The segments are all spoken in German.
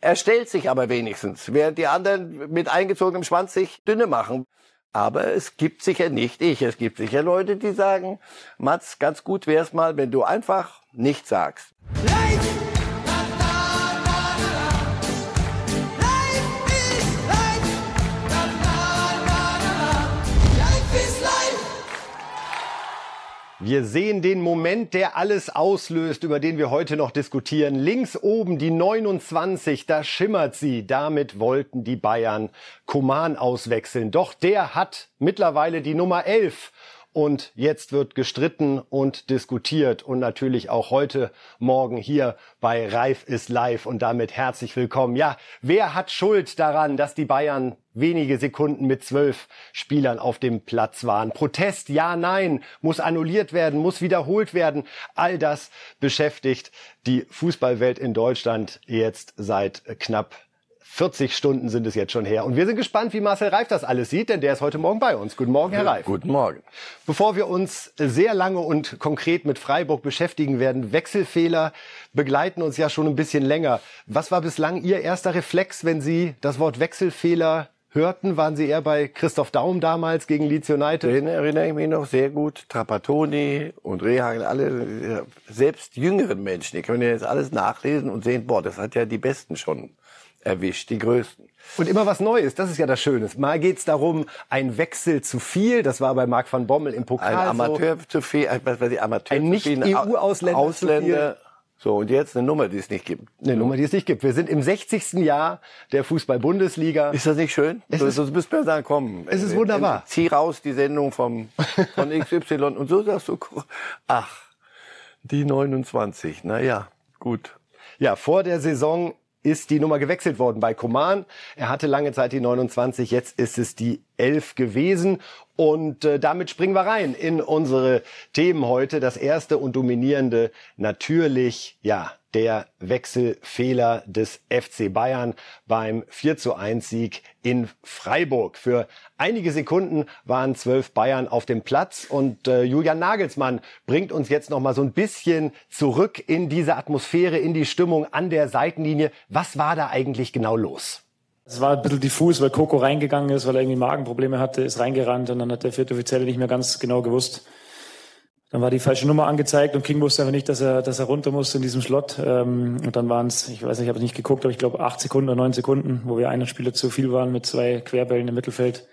Er stellt sich aber wenigstens, während die anderen mit eingezogenem Schwanz sich dünne machen. Aber es gibt sicher nicht ich. Es gibt sicher Leute, die sagen, Mats, ganz gut wär's mal, wenn du einfach nichts sagst. Leid! Wir sehen den Moment, der alles auslöst, über den wir heute noch diskutieren. Links oben die 29, da schimmert sie. Damit wollten die Bayern Koman auswechseln. Doch der hat mittlerweile die Nummer 11 und jetzt wird gestritten und diskutiert und natürlich auch heute Morgen hier bei Reif ist live und damit herzlich willkommen. Ja, wer hat Schuld daran, dass die Bayern wenige Sekunden mit zwölf Spielern auf dem Platz waren? Protest, ja, nein, muss annulliert werden, muss wiederholt werden. All das beschäftigt die Fußballwelt in Deutschland jetzt seit knapp 40 Stunden sind es jetzt schon her. Und wir sind gespannt, wie Marcel Reif das alles sieht, denn der ist heute Morgen bei uns. Guten Morgen, Herr Reif. Guten Morgen. Bevor wir uns sehr lange und konkret mit Freiburg beschäftigen werden, Wechselfehler begleiten uns ja schon ein bisschen länger. Was war bislang Ihr erster Reflex, wenn Sie das Wort Wechselfehler hörten? Waren Sie eher bei Christoph Daum damals gegen Leeds United? Den erinnere ich mich noch sehr gut. Trapattoni und Rehagel, alle, selbst jüngeren Menschen, die können ja jetzt alles nachlesen und sehen, boah, das hat ja die Besten schon erwischt, die größten. Und immer was Neues, das ist ja das Schöne. Mal geht's darum, ein Wechsel zu viel, das war bei Marc van Bommel im Pokal Ein Amateur so. zu viel, was weiß ich, Amateur ein nicht EU-Ausländer Ausländer. So, und jetzt eine Nummer, die es nicht gibt. Eine Nummer, die es nicht gibt. Wir sind im 60. Jahr der Fußball-Bundesliga. Ist das nicht schön? Es ist, sonst müsst ihr sagen, komm. Es ist wunderbar. Zieh raus die Sendung vom, von XY und so sagst du, ach, die 29, na ja, gut. Ja, vor der Saison ist die Nummer gewechselt worden bei Koman. Er hatte lange Zeit die 29, jetzt ist es die 11 gewesen. Und äh, damit springen wir rein in unsere Themen heute. Das erste und dominierende natürlich, ja, der Wechselfehler des FC Bayern beim 4 zu 1 Sieg in Freiburg. Für einige Sekunden waren zwölf Bayern auf dem Platz und äh, Julian Nagelsmann bringt uns jetzt noch mal so ein bisschen zurück in diese Atmosphäre, in die Stimmung an der Seitenlinie. Was war da eigentlich genau los? Es war ein bisschen diffus, weil Coco reingegangen ist, weil er irgendwie Magenprobleme hatte, ist reingerannt und dann hat der vierte Offizielle nicht mehr ganz genau gewusst, dann war die falsche Nummer angezeigt und King wusste aber nicht, dass er, dass er runter musste in diesem Slot. Ähm, und dann waren es, ich weiß nicht, ich habe nicht geguckt, aber ich glaube acht Sekunden oder neun Sekunden, wo wir einen Spieler zu viel waren mit zwei Querbällen im Mittelfeld.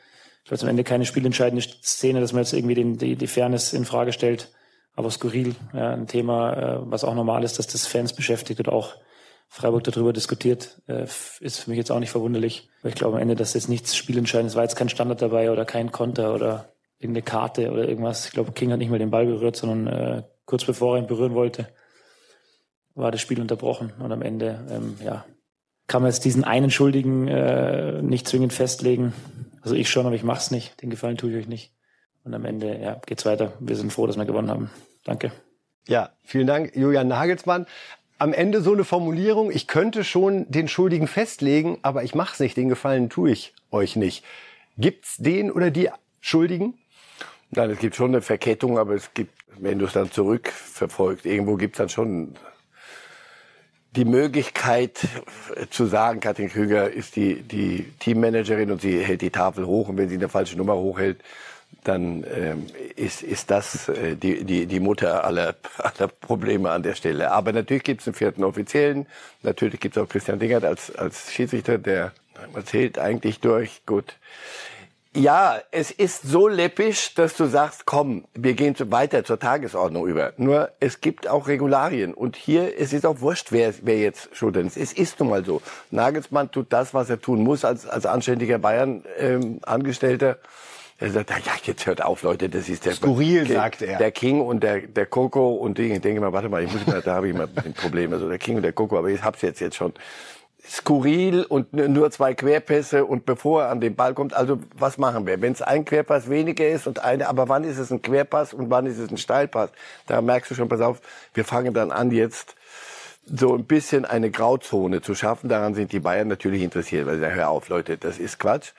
Ich weiß am Ende keine spielentscheidende Szene, dass man jetzt irgendwie den, die, die Fairness in Frage stellt. Aber skurril, ja, ein Thema, äh, was auch normal ist, dass das Fans beschäftigt und auch Freiburg darüber diskutiert, äh, ist für mich jetzt auch nicht verwunderlich. Weil ich glaube am Ende, dass jetzt nichts spielentscheidendes war, jetzt kein Standard dabei oder kein Konter oder irgendeine Karte oder irgendwas. Ich glaube, King hat nicht mal den Ball berührt, sondern äh, kurz bevor er ihn berühren wollte, war das Spiel unterbrochen. Und am Ende, ähm, ja, kann man jetzt diesen einen Schuldigen äh, nicht zwingend festlegen. Also ich schon, aber ich mach's nicht. Den Gefallen tue ich euch nicht. Und am Ende, ja, geht's weiter. Wir sind froh, dass wir gewonnen haben. Danke. Ja, vielen Dank, Julian Nagelsmann. Am Ende so eine Formulierung, ich könnte schon den Schuldigen festlegen, aber ich mach's nicht, den Gefallen tue ich euch nicht. Gibt's den oder die Schuldigen? Nein, es gibt schon eine Verkettung, aber es gibt, wenn du es dann zurückverfolgst, irgendwo gibt es dann schon die Möglichkeit zu sagen, Katrin Krüger ist die, die Teammanagerin und sie hält die Tafel hoch und wenn sie eine falsche Nummer hochhält, dann ähm, ist, ist das äh, die, die, die Mutter aller, aller Probleme an der Stelle. Aber natürlich gibt es einen vierten Offiziellen, natürlich gibt es auch Christian Dingert als, als Schiedsrichter, der erzählt eigentlich durch. Gut. Ja, es ist so läppisch, dass du sagst, komm, wir gehen weiter zur Tagesordnung über. Nur es gibt auch Regularien und hier es ist auch wurscht, wer, wer jetzt schuld ist. Es ist nun mal so. Nagelsmann tut das, was er tun muss als, als anständiger Bayern-Angestellter. Ähm, er sagt, ja, jetzt hört auf, Leute, das ist der Skurril, King, sagt er. Der King und der, der Coco und Ding. Ich denke mal, warte mal, ich muss mal, da habe ich mal ein Problem. Also der King und der Coco, aber ich hab's jetzt jetzt schon skurril und nur zwei Querpässe und bevor er an den Ball kommt, also was machen wir? Wenn es ein Querpass weniger ist und eine, aber wann ist es ein Querpass und wann ist es ein Steilpass? Da merkst du schon, pass auf, wir fangen dann an jetzt so ein bisschen eine Grauzone zu schaffen. Daran sind die Bayern natürlich interessiert, weil sie sagen, hör auf, Leute, das ist Quatsch.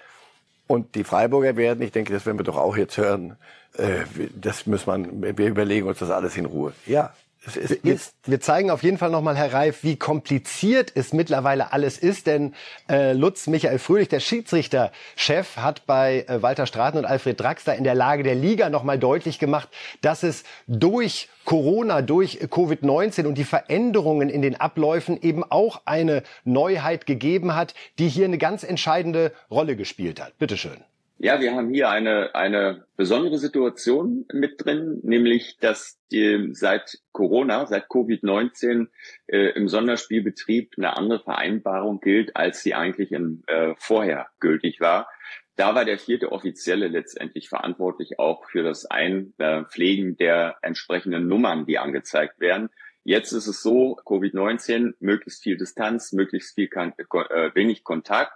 Und die Freiburger werden, ich denke, das werden wir doch auch jetzt hören, äh, das muss man, wir überlegen uns das alles in Ruhe. Ja, wir, wir, zeigen auf jeden Fall nochmal, Herr Reif, wie kompliziert es mittlerweile alles ist, denn äh, Lutz Michael Fröhlich, der Schiedsrichterchef, hat bei äh, Walter Straten und Alfred Draxler in der Lage der Liga nochmal deutlich gemacht, dass es durch Corona, durch Covid-19 und die Veränderungen in den Abläufen eben auch eine Neuheit gegeben hat, die hier eine ganz entscheidende Rolle gespielt hat. Bitteschön. Ja, wir haben hier eine, eine besondere Situation mit drin, nämlich dass die, seit Corona, seit Covid-19 äh, im Sonderspielbetrieb eine andere Vereinbarung gilt, als sie eigentlich im, äh, vorher gültig war. Da war der vierte Offizielle letztendlich verantwortlich auch für das Einpflegen der entsprechenden Nummern, die angezeigt werden. Jetzt ist es so, Covid-19, möglichst viel Distanz, möglichst viel äh, wenig Kontakt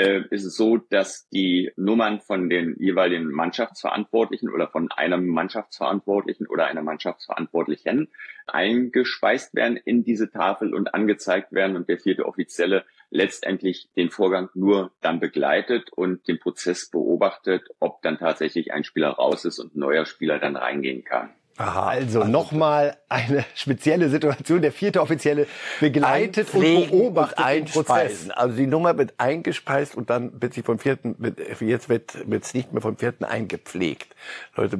äh, ist es so, dass die Nummern von den jeweiligen Mannschaftsverantwortlichen oder von einem Mannschaftsverantwortlichen oder einer Mannschaftsverantwortlichen eingespeist werden in diese Tafel und angezeigt werden und der vierte Offizielle letztendlich den Vorgang nur dann begleitet und den Prozess beobachtet, ob dann tatsächlich ein Spieler raus ist und ein neuer Spieler dann reingehen kann. Aha, also, also nochmal eine spezielle Situation. Der vierte Offizielle begleitet und beobachtet und den Prozess. Also die Nummer wird eingespeist und dann wird sie vom vierten, jetzt wird es nicht mehr vom vierten eingepflegt. Leute,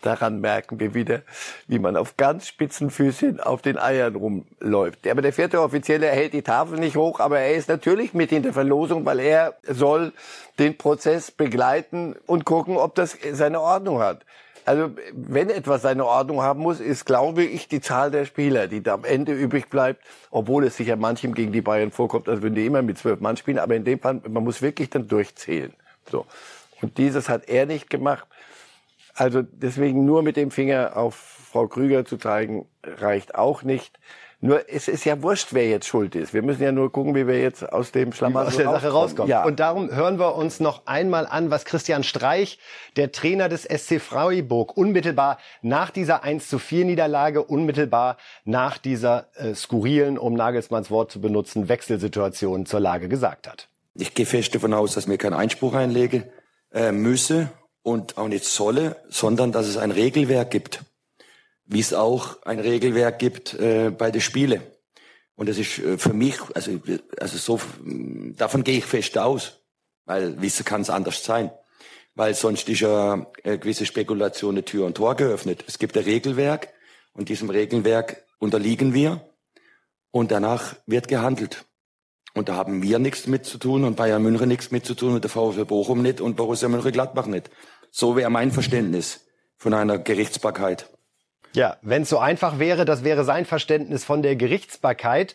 daran merken wir wieder, wie man auf ganz spitzen Füßchen auf den Eiern rumläuft. Aber der vierte Offizielle hält die Tafel nicht hoch, aber er ist natürlich mit in der Verlosung, weil er soll den Prozess begleiten und gucken, ob das seine Ordnung hat. Also wenn etwas seine Ordnung haben muss, ist, glaube ich, die Zahl der Spieler, die da am Ende übrig bleibt, obwohl es sicher manchem gegen die Bayern vorkommt, als würden die immer mit zwölf Mann spielen, aber in dem Fall, man muss wirklich dann durchzählen. So. Und dieses hat er nicht gemacht. Also deswegen nur mit dem Finger auf Frau Krüger zu zeigen, reicht auch nicht. Nur es ist ja wurscht, wer jetzt schuld ist. Wir müssen ja nur gucken, wie wir jetzt aus dem Schlamassel aus der Sache rauskommen. Ja. Und darum hören wir uns noch einmal an, was Christian Streich, der Trainer des SC Freiburg, unmittelbar nach dieser 1 zu 4 Niederlage, unmittelbar nach dieser äh, skurrilen, um Nagelsmanns Wort zu benutzen, Wechselsituation zur Lage gesagt hat. Ich gehe fest davon aus, dass mir keinen Einspruch einlege äh, müsse und auch nicht solle, sondern dass es ein Regelwerk gibt wie es auch ein Regelwerk gibt äh, bei den Spielen. Und das ist äh, für mich, also, also so, davon gehe ich fest aus, weil wissen kann es anders sein. Weil sonst ist ja äh, gewisse Spekulation eine Tür und Tor geöffnet. Es gibt ein Regelwerk und diesem Regelwerk unterliegen wir und danach wird gehandelt. Und da haben wir nichts mit zu tun und Bayern München nichts mit zu tun und der VfB Bochum nicht und Borussia Mönchengladbach nicht. So wäre mein Verständnis von einer Gerichtsbarkeit. Ja, wenn es so einfach wäre, das wäre sein Verständnis von der Gerichtsbarkeit.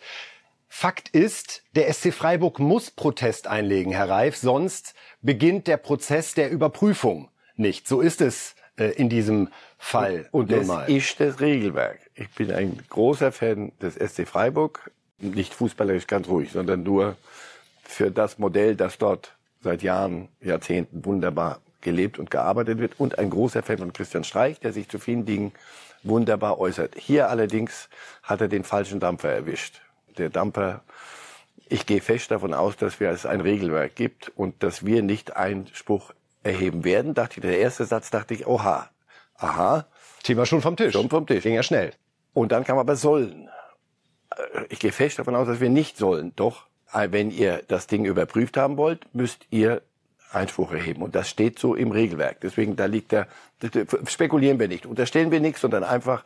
Fakt ist, der SC Freiburg muss Protest einlegen, Herr Reif, sonst beginnt der Prozess der Überprüfung nicht. So ist es äh, in diesem Fall. Und das mal. ist das Regelwerk. Ich bin ein großer Fan des SC Freiburg, nicht fußballerisch ganz ruhig, sondern nur für das Modell, das dort seit Jahren, Jahrzehnten wunderbar gelebt und gearbeitet wird und ein großer Fan von Christian Streich, der sich zu vielen Dingen wunderbar äußert. Hier allerdings hat er den falschen Dampfer erwischt. Der Dampfer, ich gehe fest davon aus, dass wir es ein Regelwerk gibt und dass wir nicht Einspruch erheben werden. Dachte ich, der erste Satz dachte ich, oha, aha. Thema schon vom Tisch. Schon vom Tisch. Ging ja schnell. Und dann kam aber sollen. Ich gehe fest davon aus, dass wir nicht sollen. Doch, wenn ihr das Ding überprüft haben wollt, müsst ihr Einspruch erheben. Und das steht so im Regelwerk. Deswegen, da liegt der, spekulieren wir nicht, unterstellen wir nichts, sondern einfach,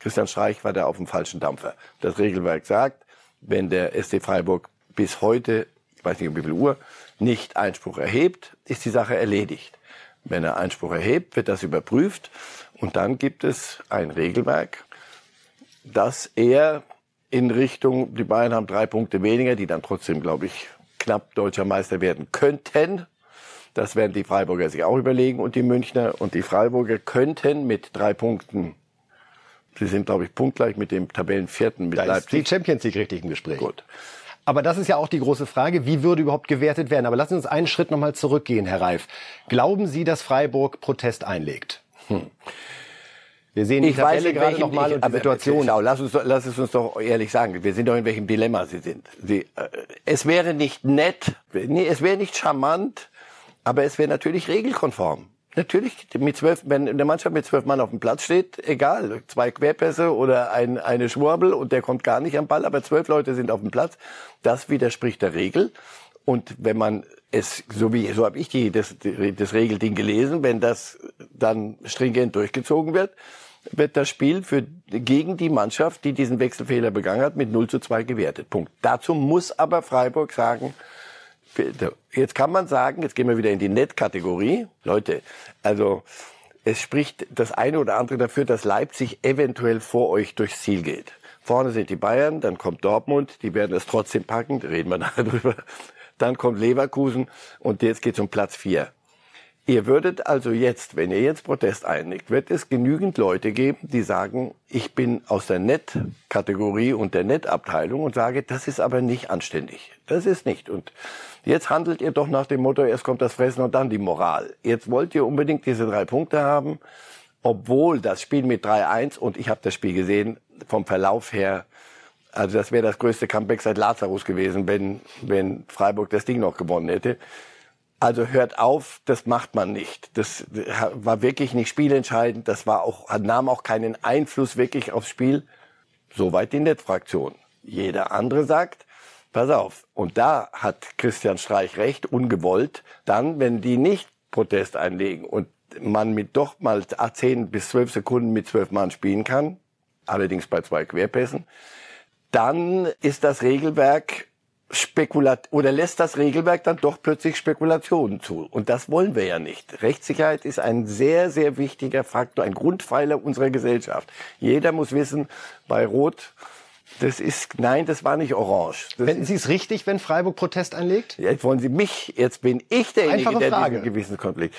Christian Streich war da auf dem falschen Dampfer. Das Regelwerk sagt, wenn der SC Freiburg bis heute, ich weiß nicht um wie viel Uhr, nicht Einspruch erhebt, ist die Sache erledigt. Wenn er Einspruch erhebt, wird das überprüft und dann gibt es ein Regelwerk, dass er in Richtung, die Bayern haben drei Punkte weniger, die dann trotzdem, glaube ich, knapp deutscher Meister werden könnten. Das werden die Freiburger sich auch überlegen und die Münchner. Und die Freiburger könnten mit drei Punkten, sie sind, glaube ich, punktgleich mit dem Tabellenvierten mit da Leipzig. Ist die Champions League richtig im Gespräch. Gut. Aber das ist ja auch die große Frage, wie würde überhaupt gewertet werden? Aber lassen Sie uns einen Schritt nochmal zurückgehen, Herr Reif. Glauben Sie, dass Freiburg Protest einlegt? Hm. Wir sehen die ich Tabelle gerade nochmal und die Situation. Schau, lass, uns, lass es uns doch ehrlich sagen. Wir sind doch in welchem Dilemma Sie sind. Sie, äh, es wäre nicht nett, nee, es wäre nicht charmant, aber es wäre natürlich regelkonform. Natürlich, mit zwölf, wenn in der Mannschaft mit zwölf Mann auf dem Platz steht, egal, zwei Querpässe oder ein, eine Schwurbel und der kommt gar nicht am Ball, aber zwölf Leute sind auf dem Platz. Das widerspricht der Regel. Und wenn man es, so wie, so habe ich die, das, das Regelding gelesen, wenn das dann stringent durchgezogen wird, wird das Spiel für, gegen die Mannschaft, die diesen Wechselfehler begangen hat, mit 0 zu 2 gewertet. Punkt. Dazu muss aber Freiburg sagen, jetzt kann man sagen, jetzt gehen wir wieder in die Net-Kategorie. Leute, also, es spricht das eine oder andere dafür, dass Leipzig eventuell vor euch durchs Ziel geht. Vorne sind die Bayern, dann kommt Dortmund, die werden es trotzdem packen, reden wir nachher drüber. Dann kommt Leverkusen und jetzt geht's um Platz vier. Ihr würdet also jetzt, wenn ihr jetzt Protest einlegt, wird es genügend Leute geben, die sagen, ich bin aus der Net-Kategorie und der Net-Abteilung und sage, das ist aber nicht anständig. Das ist nicht. Und jetzt handelt ihr doch nach dem Motto, erst kommt das Fressen und dann die Moral. Jetzt wollt ihr unbedingt diese drei Punkte haben, obwohl das Spiel mit 3-1, und ich habe das Spiel gesehen, vom Verlauf her, also das wäre das größte Comeback seit Lazarus gewesen, wenn, wenn Freiburg das Ding noch gewonnen hätte. Also hört auf, das macht man nicht. Das war wirklich nicht spielentscheidend. Das war auch, nahm auch keinen Einfluss wirklich aufs Spiel. Soweit die Nettfraktion. Jeder andere sagt, pass auf. Und da hat Christian Streich recht, ungewollt. Dann, wenn die nicht Protest einlegen und man mit doch mal 10 bis 12 Sekunden mit 12 Mann spielen kann, allerdings bei zwei Querpässen, dann ist das Regelwerk spekulat oder lässt das Regelwerk dann doch plötzlich Spekulationen zu. Und das wollen wir ja nicht. Rechtssicherheit ist ein sehr, sehr wichtiger Faktor, ein Grundpfeiler unserer Gesellschaft. Jeder muss wissen, bei Rot, das ist, nein, das war nicht orange. Das Finden Sie es richtig, wenn Freiburg Protest einlegt? Jetzt wollen Sie mich, jetzt bin ich derjenige, der diesen Gewissenskonflikt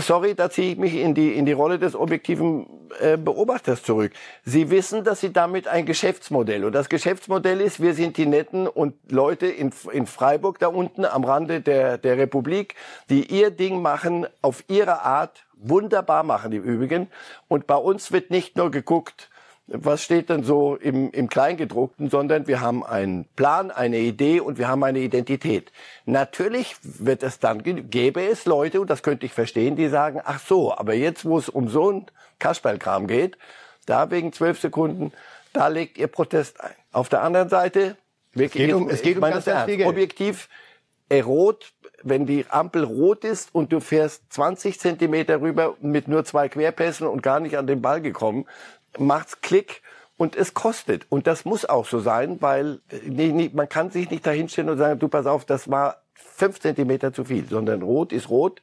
sorry, da ziehe ich mich in die, in die Rolle des objektiven äh, Beobachters zurück. Sie wissen, dass Sie damit ein Geschäftsmodell, und das Geschäftsmodell ist, wir sind die Netten und Leute in, in Freiburg da unten am Rande der, der Republik, die ihr Ding machen, auf ihre Art, wunderbar machen die übrigen. Und bei uns wird nicht nur geguckt, was steht denn so im, im Kleingedruckten, sondern wir haben einen Plan, eine Idee und wir haben eine Identität. Natürlich wird es dann, gäbe es Leute, und das könnte ich verstehen, die sagen, ach so, aber jetzt, wo es um so ein Kasperlkram geht, da wegen zwölf Sekunden, da legt ihr Protest ein. Auf der anderen Seite, wirklich, Es geht um- es geht um ganz, das ganz viel Geld. objektiv, äh, rot, wenn die Ampel rot ist und du fährst 20 Zentimeter rüber mit nur zwei Querpässen und gar nicht an den Ball gekommen, macht's Klick und es kostet. Und das muss auch so sein, weil nee, nee, man kann sich nicht dahinstellen und sagen, du pass auf, das war fünf Zentimeter zu viel, sondern rot ist rot.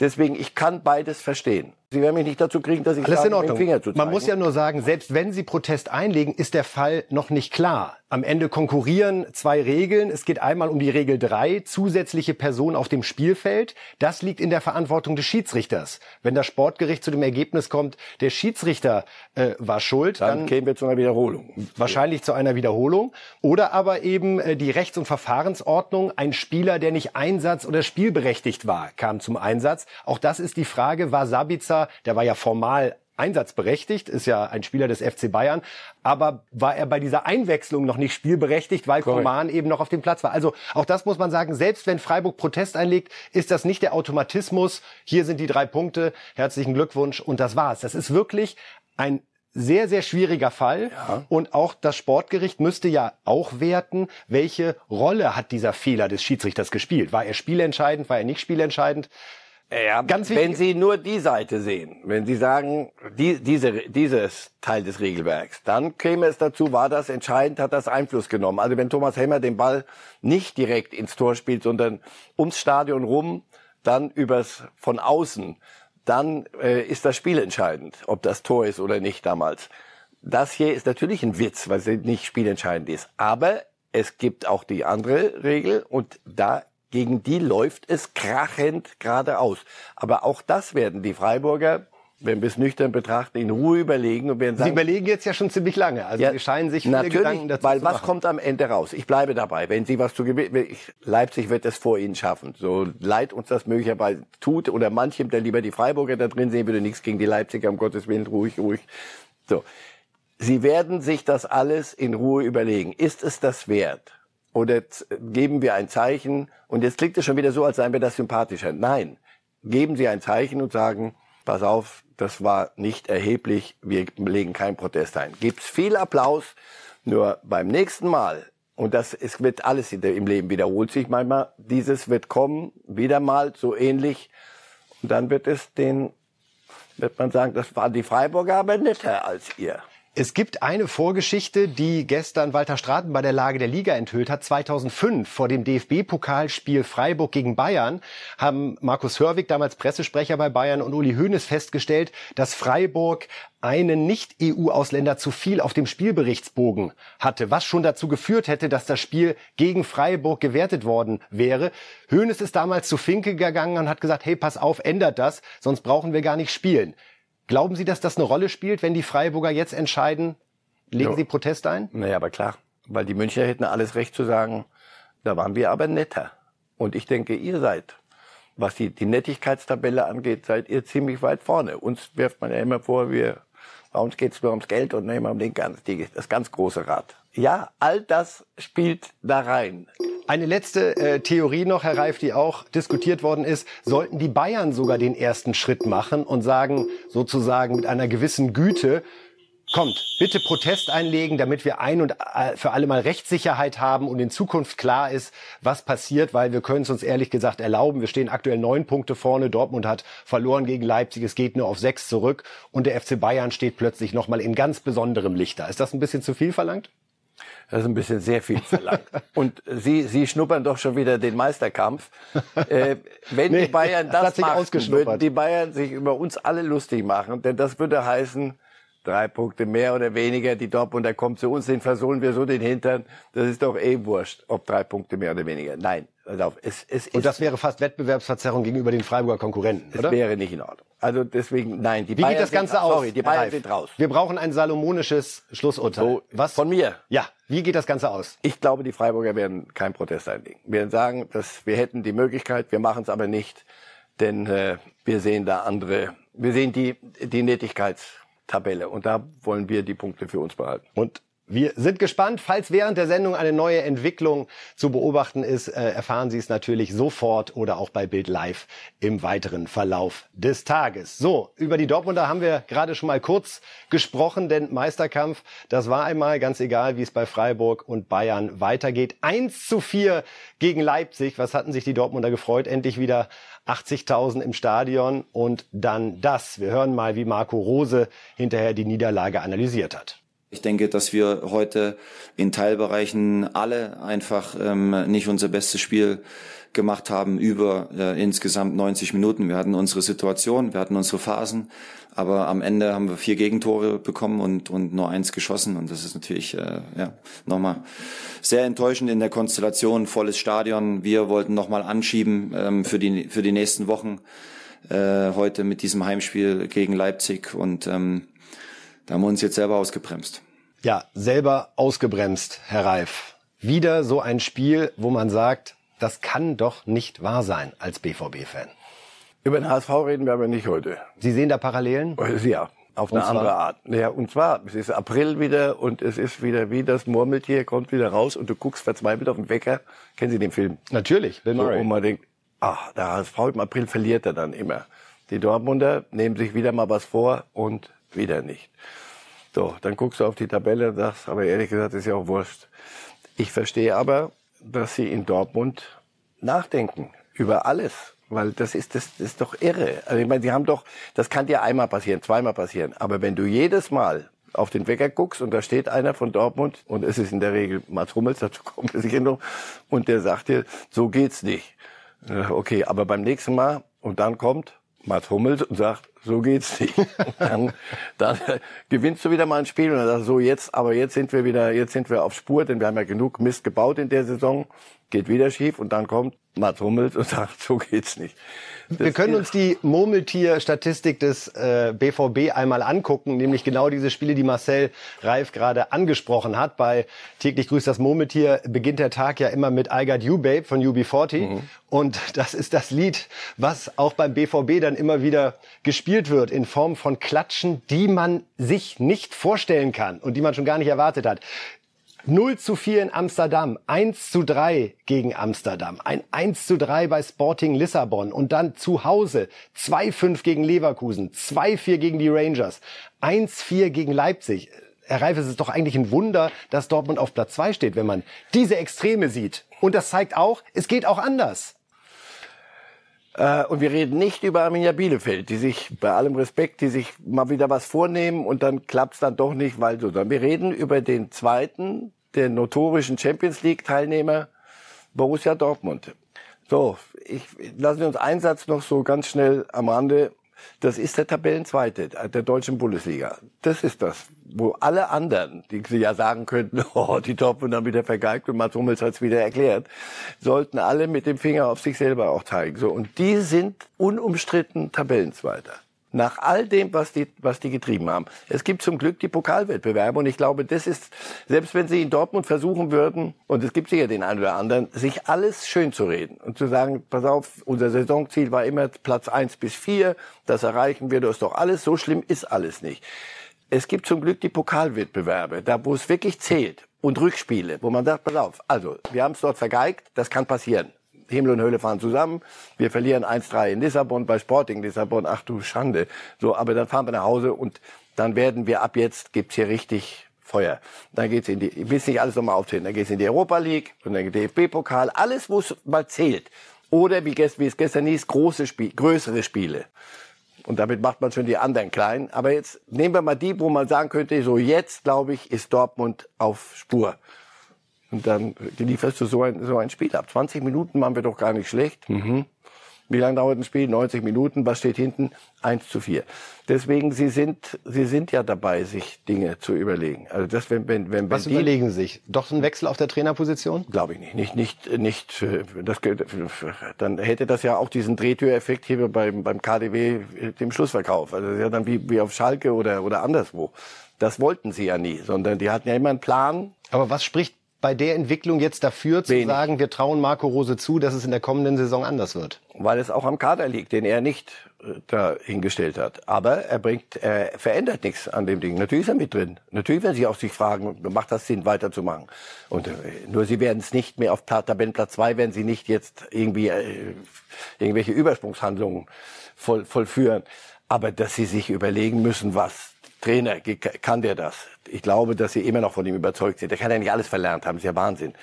Deswegen, ich kann beides verstehen. Sie werden mich nicht dazu kriegen, dass ich Alles sage, in Ordnung. Finger zu zeigen. Man muss ja nur sagen, selbst wenn Sie Protest einlegen, ist der Fall noch nicht klar. Am Ende konkurrieren zwei Regeln. Es geht einmal um die Regel 3, zusätzliche Personen auf dem Spielfeld. Das liegt in der Verantwortung des Schiedsrichters. Wenn das Sportgericht zu dem Ergebnis kommt, der Schiedsrichter äh, war schuld, dann, dann kämen wir zu einer Wiederholung. wahrscheinlich zu einer Wiederholung. Oder aber eben äh, die Rechts- und Verfahrensordnung. Ein Spieler, der nicht einsatz- oder spielberechtigt war, kam zum Einsatz. Auch das ist die Frage, war Sabitzer, der war ja formal einsatzberechtigt, ist ja ein Spieler des FC Bayern, aber war er bei dieser Einwechslung noch nicht spielberechtigt, weil Korrekt. Coman eben noch auf dem Platz war. Also auch das muss man sagen, selbst wenn Freiburg Protest einlegt, ist das nicht der Automatismus, hier sind die drei Punkte, herzlichen Glückwunsch und das war's. Das ist wirklich ein sehr, sehr schwieriger Fall. Und auch das Sportgericht müsste ja auch werten, welche Rolle hat dieser Fehler des Schiedsrichters gespielt. War er spielentscheidend, war er nicht spielentscheidend? Ja, Ganz wenn Sie nur die Seite sehen, wenn Sie sagen, die, diese, dieses Teil des Regelwerks, dann käme es dazu, war das entscheidend, hat das Einfluss genommen. Also wenn Thomas Helmer den Ball nicht direkt ins Tor spielt, sondern ums Stadion rum, dann übers von außen, dann äh, ist das Spiel entscheidend, ob das Tor ist oder nicht damals. Das hier ist natürlich ein Witz, weil es nicht spielentscheidend ist. Aber es gibt auch die andere Regel und da gegen die läuft es krachend geradeaus. Aber auch das werden die Freiburger, wenn wir es nüchtern betrachten, in Ruhe überlegen und werden Sie sagen, überlegen jetzt ja schon ziemlich lange. Also Sie scheinen sich viele natürlich, Gedanken dazu weil zu was kommt am Ende raus? Ich bleibe dabei. Wenn Sie was zu gewinnen, Leipzig wird es vor Ihnen schaffen. So leid uns das möglicherweise tut oder manchem, der lieber die Freiburger da drin sehen würde, nichts gegen die Leipziger, um Gottes Willen, ruhig, ruhig. So. Sie werden sich das alles in Ruhe überlegen. Ist es das wert? Oder geben wir ein Zeichen? Und jetzt klingt es schon wieder so, als seien wir das sympathischer. Nein. geben Sie ein Zeichen und sagen, pass auf, das war nicht erheblich, wir legen keinen Protest ein. Gibt's viel Applaus, nur beim nächsten Mal, und das es wird alles im Leben wiederholt sich manchmal, dieses wird kommen, wieder mal so ähnlich, und dann wird es den, wird man sagen, das waren die Freiburger aber netter als ihr. Es gibt eine Vorgeschichte, die gestern Walter Straten bei der Lage der Liga enthüllt hat. 2005 vor dem DFB-Pokalspiel Freiburg gegen Bayern haben Markus Hörwig, damals Pressesprecher bei Bayern, und Uli Hoeneß festgestellt, dass Freiburg einen Nicht-EU-Ausländer zu viel auf dem Spielberichtsbogen hatte, was schon dazu geführt hätte, dass das Spiel gegen Freiburg gewertet worden wäre. Hoeneß ist damals zu Finke gegangen und hat gesagt, hey, pass auf, ändert das, sonst brauchen wir gar nicht spielen. Glauben Sie, dass das eine Rolle spielt, wenn die Freiburger jetzt entscheiden, legen jo. Sie Protest ein? Naja, aber klar. Weil die Münchner hätten alles Recht zu sagen, da waren wir aber netter. Und ich denke, ihr seid, was die, die Nettigkeitstabelle angeht, seid ihr ziemlich weit vorne. Uns wirft man ja immer vor, wir, bei uns geht's nur ums Geld und nehmen um den ganz, die, das ganz große Rad. Ja, all das spielt da rein. Eine letzte äh, Theorie noch, Herr Reif, die auch diskutiert worden ist. Sollten die Bayern sogar den ersten Schritt machen und sagen, sozusagen mit einer gewissen Güte, kommt, bitte Protest einlegen, damit wir ein und äh, für alle mal Rechtssicherheit haben und in Zukunft klar ist, was passiert, weil wir können es uns ehrlich gesagt erlauben. Wir stehen aktuell neun Punkte vorne. Dortmund hat verloren gegen Leipzig. Es geht nur auf sechs zurück und der FC Bayern steht plötzlich nochmal in ganz besonderem Lichter. Ist das ein bisschen zu viel verlangt? Das ist ein bisschen sehr viel verlangt. Und Sie, Sie schnuppern doch schon wieder den Meisterkampf. Äh, wenn nee, die Bayern das, das machen, würden die Bayern sich über uns alle lustig machen, denn das würde heißen, drei Punkte mehr oder weniger, die Dortmunder kommen zu uns, den versohlen wir so den Hintern. Das ist doch eh wurscht, ob drei Punkte mehr oder weniger. Nein, auf, es, es Und das wäre fast Wettbewerbsverzerrung gegenüber den Freiburger Konkurrenten, das oder? wäre nicht in Ordnung. Also deswegen, nein, die Wie Bayern geht das Ganze sind, aus? Sorry, die Bayern sind raus. Wir brauchen ein salomonisches Schlussurteil. So, Was? Von mir? Ja. Wie geht das Ganze aus? Ich glaube, die Freiburger werden keinen Protest einlegen. Wir werden sagen, dass wir hätten die Möglichkeit, wir machen es aber nicht, denn äh, wir sehen da andere, wir sehen die, die Nettigkeitstabelle und da wollen wir die Punkte für uns behalten. Und wir sind gespannt. Falls während der Sendung eine neue Entwicklung zu beobachten ist, äh, erfahren Sie es natürlich sofort oder auch bei Bild Live im weiteren Verlauf des Tages. So, über die Dortmunder haben wir gerade schon mal kurz gesprochen, denn Meisterkampf, das war einmal ganz egal, wie es bei Freiburg und Bayern weitergeht. 1 zu 4 gegen Leipzig. Was hatten sich die Dortmunder gefreut? Endlich wieder 80.000 im Stadion und dann das. Wir hören mal, wie Marco Rose hinterher die Niederlage analysiert hat. Ich denke, dass wir heute in Teilbereichen alle einfach ähm, nicht unser bestes Spiel gemacht haben über äh, insgesamt 90 Minuten. Wir hatten unsere Situation, wir hatten unsere Phasen, aber am Ende haben wir vier Gegentore bekommen und, und nur eins geschossen und das ist natürlich äh, ja, nochmal sehr enttäuschend in der Konstellation, volles Stadion. Wir wollten nochmal anschieben ähm, für, die, für die nächsten Wochen äh, heute mit diesem Heimspiel gegen Leipzig und ähm, da haben wir uns jetzt selber ausgebremst. Ja, selber ausgebremst, Herr Reif. Wieder so ein Spiel, wo man sagt, das kann doch nicht wahr sein als BVB-Fan. Über den HSV reden wir aber nicht heute. Sie sehen da Parallelen? Ja, auf eine andere Art. Ja, und zwar, es ist April wieder und es ist wieder wie das Murmeltier kommt wieder raus und du guckst verzweifelt auf den Wecker. Kennen Sie den Film? Natürlich, Bill Murray. So, und man denkt, ach, der HSV im April verliert er dann immer. Die Dortmunder nehmen sich wieder mal was vor und wieder nicht. So, dann guckst du auf die Tabelle und sagst, aber ehrlich gesagt, ist ja auch wurscht. Ich verstehe aber, dass sie in Dortmund nachdenken über alles. Weil das ist, das, das ist doch irre. Also ich meine, sie haben doch, das kann dir einmal passieren, zweimal passieren. Aber wenn du jedes Mal auf den Wecker guckst und da steht einer von Dortmund und es ist in der Regel Mats Hummels, dazu kommt es sicher noch, und der sagt dir, so geht's nicht. Okay, aber beim nächsten Mal und dann kommt Mats Hummels und sagt, so geht's nicht. dann, dann gewinnst du wieder mal ein Spiel und dann sagst du, so jetzt, aber jetzt sind wir wieder, jetzt sind wir auf Spur, denn wir haben ja genug Mist gebaut in der Saison, geht wieder schief und dann kommt Mats Hummels und sagt, so geht's nicht. Wir können uns die Murmeltier-Statistik des äh, BVB einmal angucken, nämlich genau diese Spiele, die Marcel Reif gerade angesprochen hat. Bei täglich grüßt das Murmeltier beginnt der Tag ja immer mit I Got You Babe von UB40 mhm. und das ist das Lied, was auch beim BVB dann immer wieder gespielt wird in Form von Klatschen, die man sich nicht vorstellen kann und die man schon gar nicht erwartet hat. 0 zu 4 in Amsterdam, 1 zu 3 gegen Amsterdam, ein 1 zu 3 bei Sporting Lissabon und dann zu Hause 2-5 gegen Leverkusen, 2-4 gegen die Rangers, 1-4 gegen Leipzig. Herr Reif, es ist doch eigentlich ein Wunder, dass Dortmund auf Platz 2 steht, wenn man diese Extreme sieht. Und das zeigt auch, es geht auch anders. Äh, und wir reden nicht über Arminia Bielefeld, die sich, bei allem Respekt, die sich mal wieder was vornehmen und dann klappt's dann doch nicht, weil so. Sondern wir reden über den zweiten, der notorischen Champions League Teilnehmer, Borussia Dortmund. So, ich lassen wir uns einen Satz noch so ganz schnell am Rande das ist der Tabellenzweite der deutschen Bundesliga. Das ist das, wo alle anderen, die sie ja sagen könnten, oh, die Dortmund haben wieder vergeigt und Mats Hummels hat es wieder erklärt, sollten alle mit dem Finger auf sich selber auch zeigen. So, und die sind unumstritten Tabellenzweiter. Nach all dem, was die, was die getrieben haben. Es gibt zum Glück die Pokalwettbewerbe und ich glaube, das ist, selbst wenn sie in Dortmund versuchen würden, und es gibt sicher den einen oder anderen, sich alles schön zu reden und zu sagen, pass auf, unser Saisonziel war immer Platz eins bis vier, das erreichen wir, das ist doch alles, so schlimm ist alles nicht. Es gibt zum Glück die Pokalwettbewerbe, da wo es wirklich zählt und Rückspiele, wo man sagt, pass auf, also wir haben es dort vergeigt, das kann passieren. Himmel und Hölle fahren zusammen. Wir verlieren 1-3 in Lissabon bei Sporting Lissabon. Ach du Schande. So, aber dann fahren wir nach Hause und dann werden wir ab jetzt gibt's hier richtig Feuer. Dann geht's in die, ich will nicht alles nochmal aufzählen. Dann geht's in die Europa League und dann DFB-Pokal. Alles, wo es mal zählt. Oder wie, wie es gestern hieß, große Spiele, größere Spiele. Und damit macht man schon die anderen klein. Aber jetzt nehmen wir mal die, wo man sagen könnte, so jetzt, glaube ich, ist Dortmund auf Spur. Und dann lieferst du so ein, so ein Spiel ab. 20 Minuten machen wir doch gar nicht schlecht. Mhm. Wie lange dauert ein Spiel? 90 Minuten. Was steht hinten? 1 zu 4. Deswegen, Sie sind, Sie sind ja dabei, sich Dinge zu überlegen. Also das, wenn, wenn, wenn, Was wenn überlegen Sie sich? Doch ein Wechsel auf der Trainerposition? Glaube ich nicht. Nicht, nicht, nicht, äh, das, dann hätte das ja auch diesen Drehtüreffekt hier beim, beim KDW, äh, dem Schlussverkauf. Also das ist ja dann wie, wie auf Schalke oder, oder anderswo. Das wollten sie ja nie, sondern die hatten ja immer einen Plan. Aber was spricht bei der Entwicklung jetzt dafür zu Wenig. sagen, wir trauen Marco Rose zu, dass es in der kommenden Saison anders wird? Weil es auch am Kader liegt, den er nicht äh, da hingestellt hat. Aber er bringt, er verändert nichts an dem Ding. Natürlich ist er mit drin. Natürlich werden sie auch sich fragen, macht das Sinn, weiterzumachen? Und äh, nur sie werden es nicht mehr auf Tabellenplatz zwei, werden sie nicht jetzt irgendwie äh, irgendwelche Übersprungshandlungen voll, vollführen. Aber dass sie sich überlegen müssen, was Trainer, kann der das? Ich glaube, dass sie immer noch von ihm überzeugt sind. Der kann ja nicht alles verlernt haben, ist ja Wahnsinn.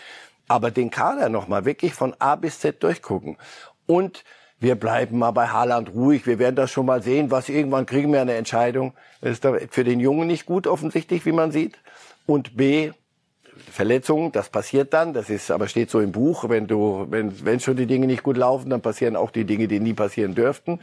Aber den Kader nochmal wirklich von A bis Z durchgucken. Und wir bleiben mal bei Haaland ruhig. Wir werden das schon mal sehen. Was irgendwann kriegen wir eine Entscheidung. Das ist für den Jungen nicht gut offensichtlich, wie man sieht. Und B, Verletzungen, das passiert dann. Das ist, aber steht so im Buch. Wenn du, wenn, wenn schon die Dinge nicht gut laufen, dann passieren auch die Dinge, die nie passieren dürften.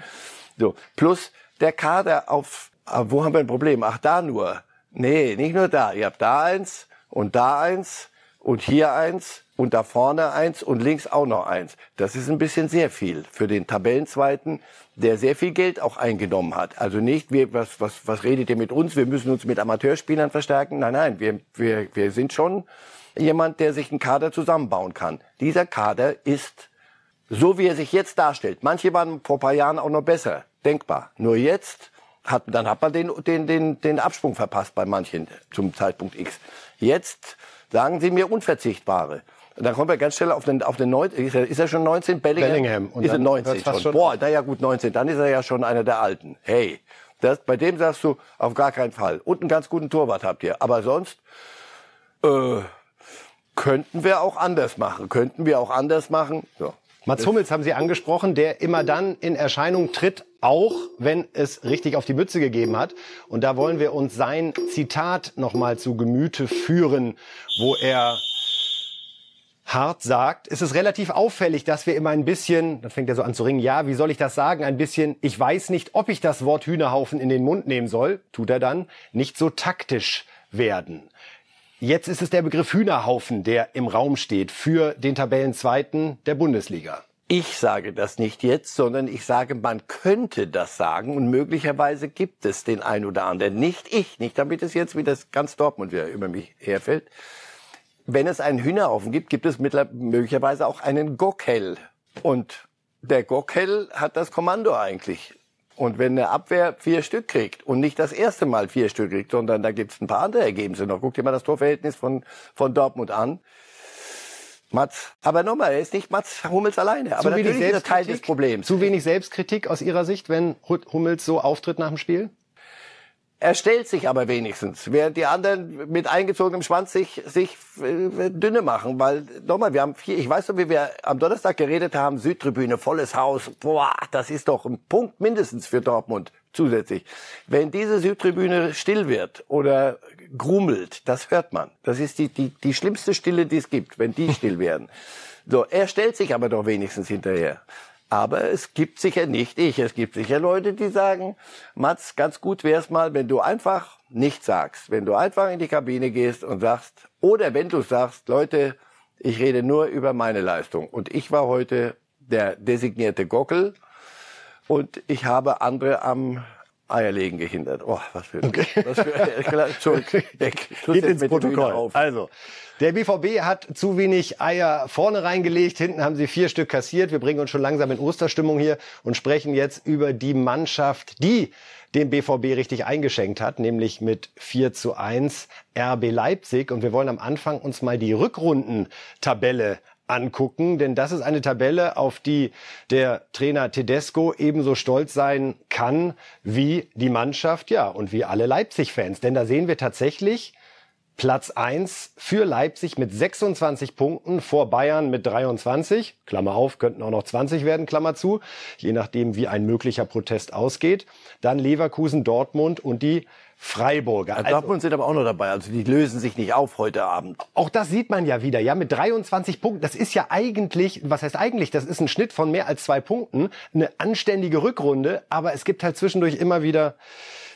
So. Plus der Kader auf aber wo haben wir ein Problem? Ach, da nur. Nee, nicht nur da. Ihr habt da eins und da eins und hier eins und da vorne eins und links auch noch eins. Das ist ein bisschen sehr viel für den Tabellenzweiten, der sehr viel Geld auch eingenommen hat. Also nicht, wir, was, was, was redet ihr mit uns? Wir müssen uns mit Amateurspielern verstärken. Nein, nein, wir, wir, wir sind schon jemand, der sich einen Kader zusammenbauen kann. Dieser Kader ist so, wie er sich jetzt darstellt. Manche waren vor paar Jahren auch noch besser, denkbar. Nur jetzt hat, dann hat man den, den, den, den Absprung verpasst bei manchen zum Zeitpunkt X. Jetzt sagen Sie mir unverzichtbare. Und dann kommen wir ganz schnell auf den, auf den 19, ist er, ist er schon 19? Bellingham. Bellingham. Und ist er 19 schon. schon. Boah, naja gut, 19. Dann ist er ja schon einer der Alten. Hey, das, bei dem sagst du auf gar keinen Fall. Und einen ganz guten Torwart habt ihr. Aber sonst, äh, könnten wir auch anders machen. Könnten wir auch anders machen. So. Mats Hummels haben Sie angesprochen, der immer dann in Erscheinung tritt, auch wenn es richtig auf die Mütze gegeben hat. Und da wollen wir uns sein Zitat nochmal zu Gemüte führen, wo er hart sagt, es ist relativ auffällig, dass wir immer ein bisschen, dann fängt er so an zu ringen, ja, wie soll ich das sagen, ein bisschen, ich weiß nicht, ob ich das Wort Hühnerhaufen in den Mund nehmen soll, tut er dann, nicht so taktisch werden. Jetzt ist es der Begriff Hühnerhaufen, der im Raum steht für den Tabellenzweiten der Bundesliga. Ich sage das nicht jetzt, sondern ich sage, man könnte das sagen und möglicherweise gibt es den ein oder anderen. Nicht ich, nicht damit es jetzt wieder ganz Dortmund wieder über mich herfällt. Wenn es einen Hühnerhaufen gibt, gibt es möglicherweise auch einen Gockel. Und der Gockel hat das Kommando eigentlich Und wenn eine Abwehr vier Stück kriegt und nicht das erste Mal vier Stück kriegt, sondern da gibt es ein paar andere Ergebnisse noch. Guck dir mal das Torverhältnis von, von Dortmund an. Mats, aber nochmal, er ist nicht Mats Hummels alleine. Aber zu natürlich ist das Teil des Problems. Zu wenig Selbstkritik aus Ihrer Sicht, wenn Hummels so auftritt nach dem Spiel? Er stellt sich aber wenigstens, während die anderen mit eingezogenem Schwanz sich, sich äh, dünne machen. Weil, nochmal, wir haben vier, ich weiß noch, wie wir am Donnerstag geredet haben, Südtribüne, volles Haus. Boah, das ist doch ein Punkt mindestens für Dortmund zusätzlich. Wenn diese Südtribüne still wird oder grummelt, das hört man. Das ist die, die, die schlimmste Stille, die es gibt, wenn die still werden. So, er stellt sich aber doch wenigstens hinterher. Aber es gibt sicher nicht ich. Es gibt sicher Leute, die sagen, Mats, ganz gut wär's mal, wenn du einfach nichts sagst. Wenn du einfach in die Kabine gehst und sagst, oder wenn du sagst, Leute, ich rede nur über meine Leistung. Und ich war heute der designierte Gockel und ich habe andere am Eierlegen gehindert. Oh, was für, okay. was für zurück, weg. Geht ins Protokoll. Also, der BVB hat zu wenig Eier vorne reingelegt, hinten haben sie vier Stück kassiert. Wir bringen uns schon langsam in Osterstimmung hier und sprechen jetzt über die Mannschaft, die den BVB richtig eingeschenkt hat, nämlich mit 4 zu 1 RB Leipzig. Und wir wollen am Anfang uns mal die Rückrundentabelle angucken, denn das ist eine Tabelle, auf die der Trainer Tedesco ebenso stolz sein kann wie die Mannschaft, ja, und wie alle Leipzig-Fans. Denn da sehen wir tatsächlich Platz 1 für Leipzig mit 26 Punkten vor Bayern mit 23. Klammer auf, könnten auch noch 20 werden, Klammer zu, je nachdem, wie ein möglicher Protest ausgeht. Dann Leverkusen, Dortmund und die Freiburger. Also, Dortmund sind aber auch noch dabei, also die lösen sich nicht auf heute Abend. Auch das sieht man ja wieder, ja, mit 23 Punkten. Das ist ja eigentlich, was heißt eigentlich, das ist ein Schnitt von mehr als zwei Punkten, eine anständige Rückrunde, aber es gibt halt zwischendurch immer wieder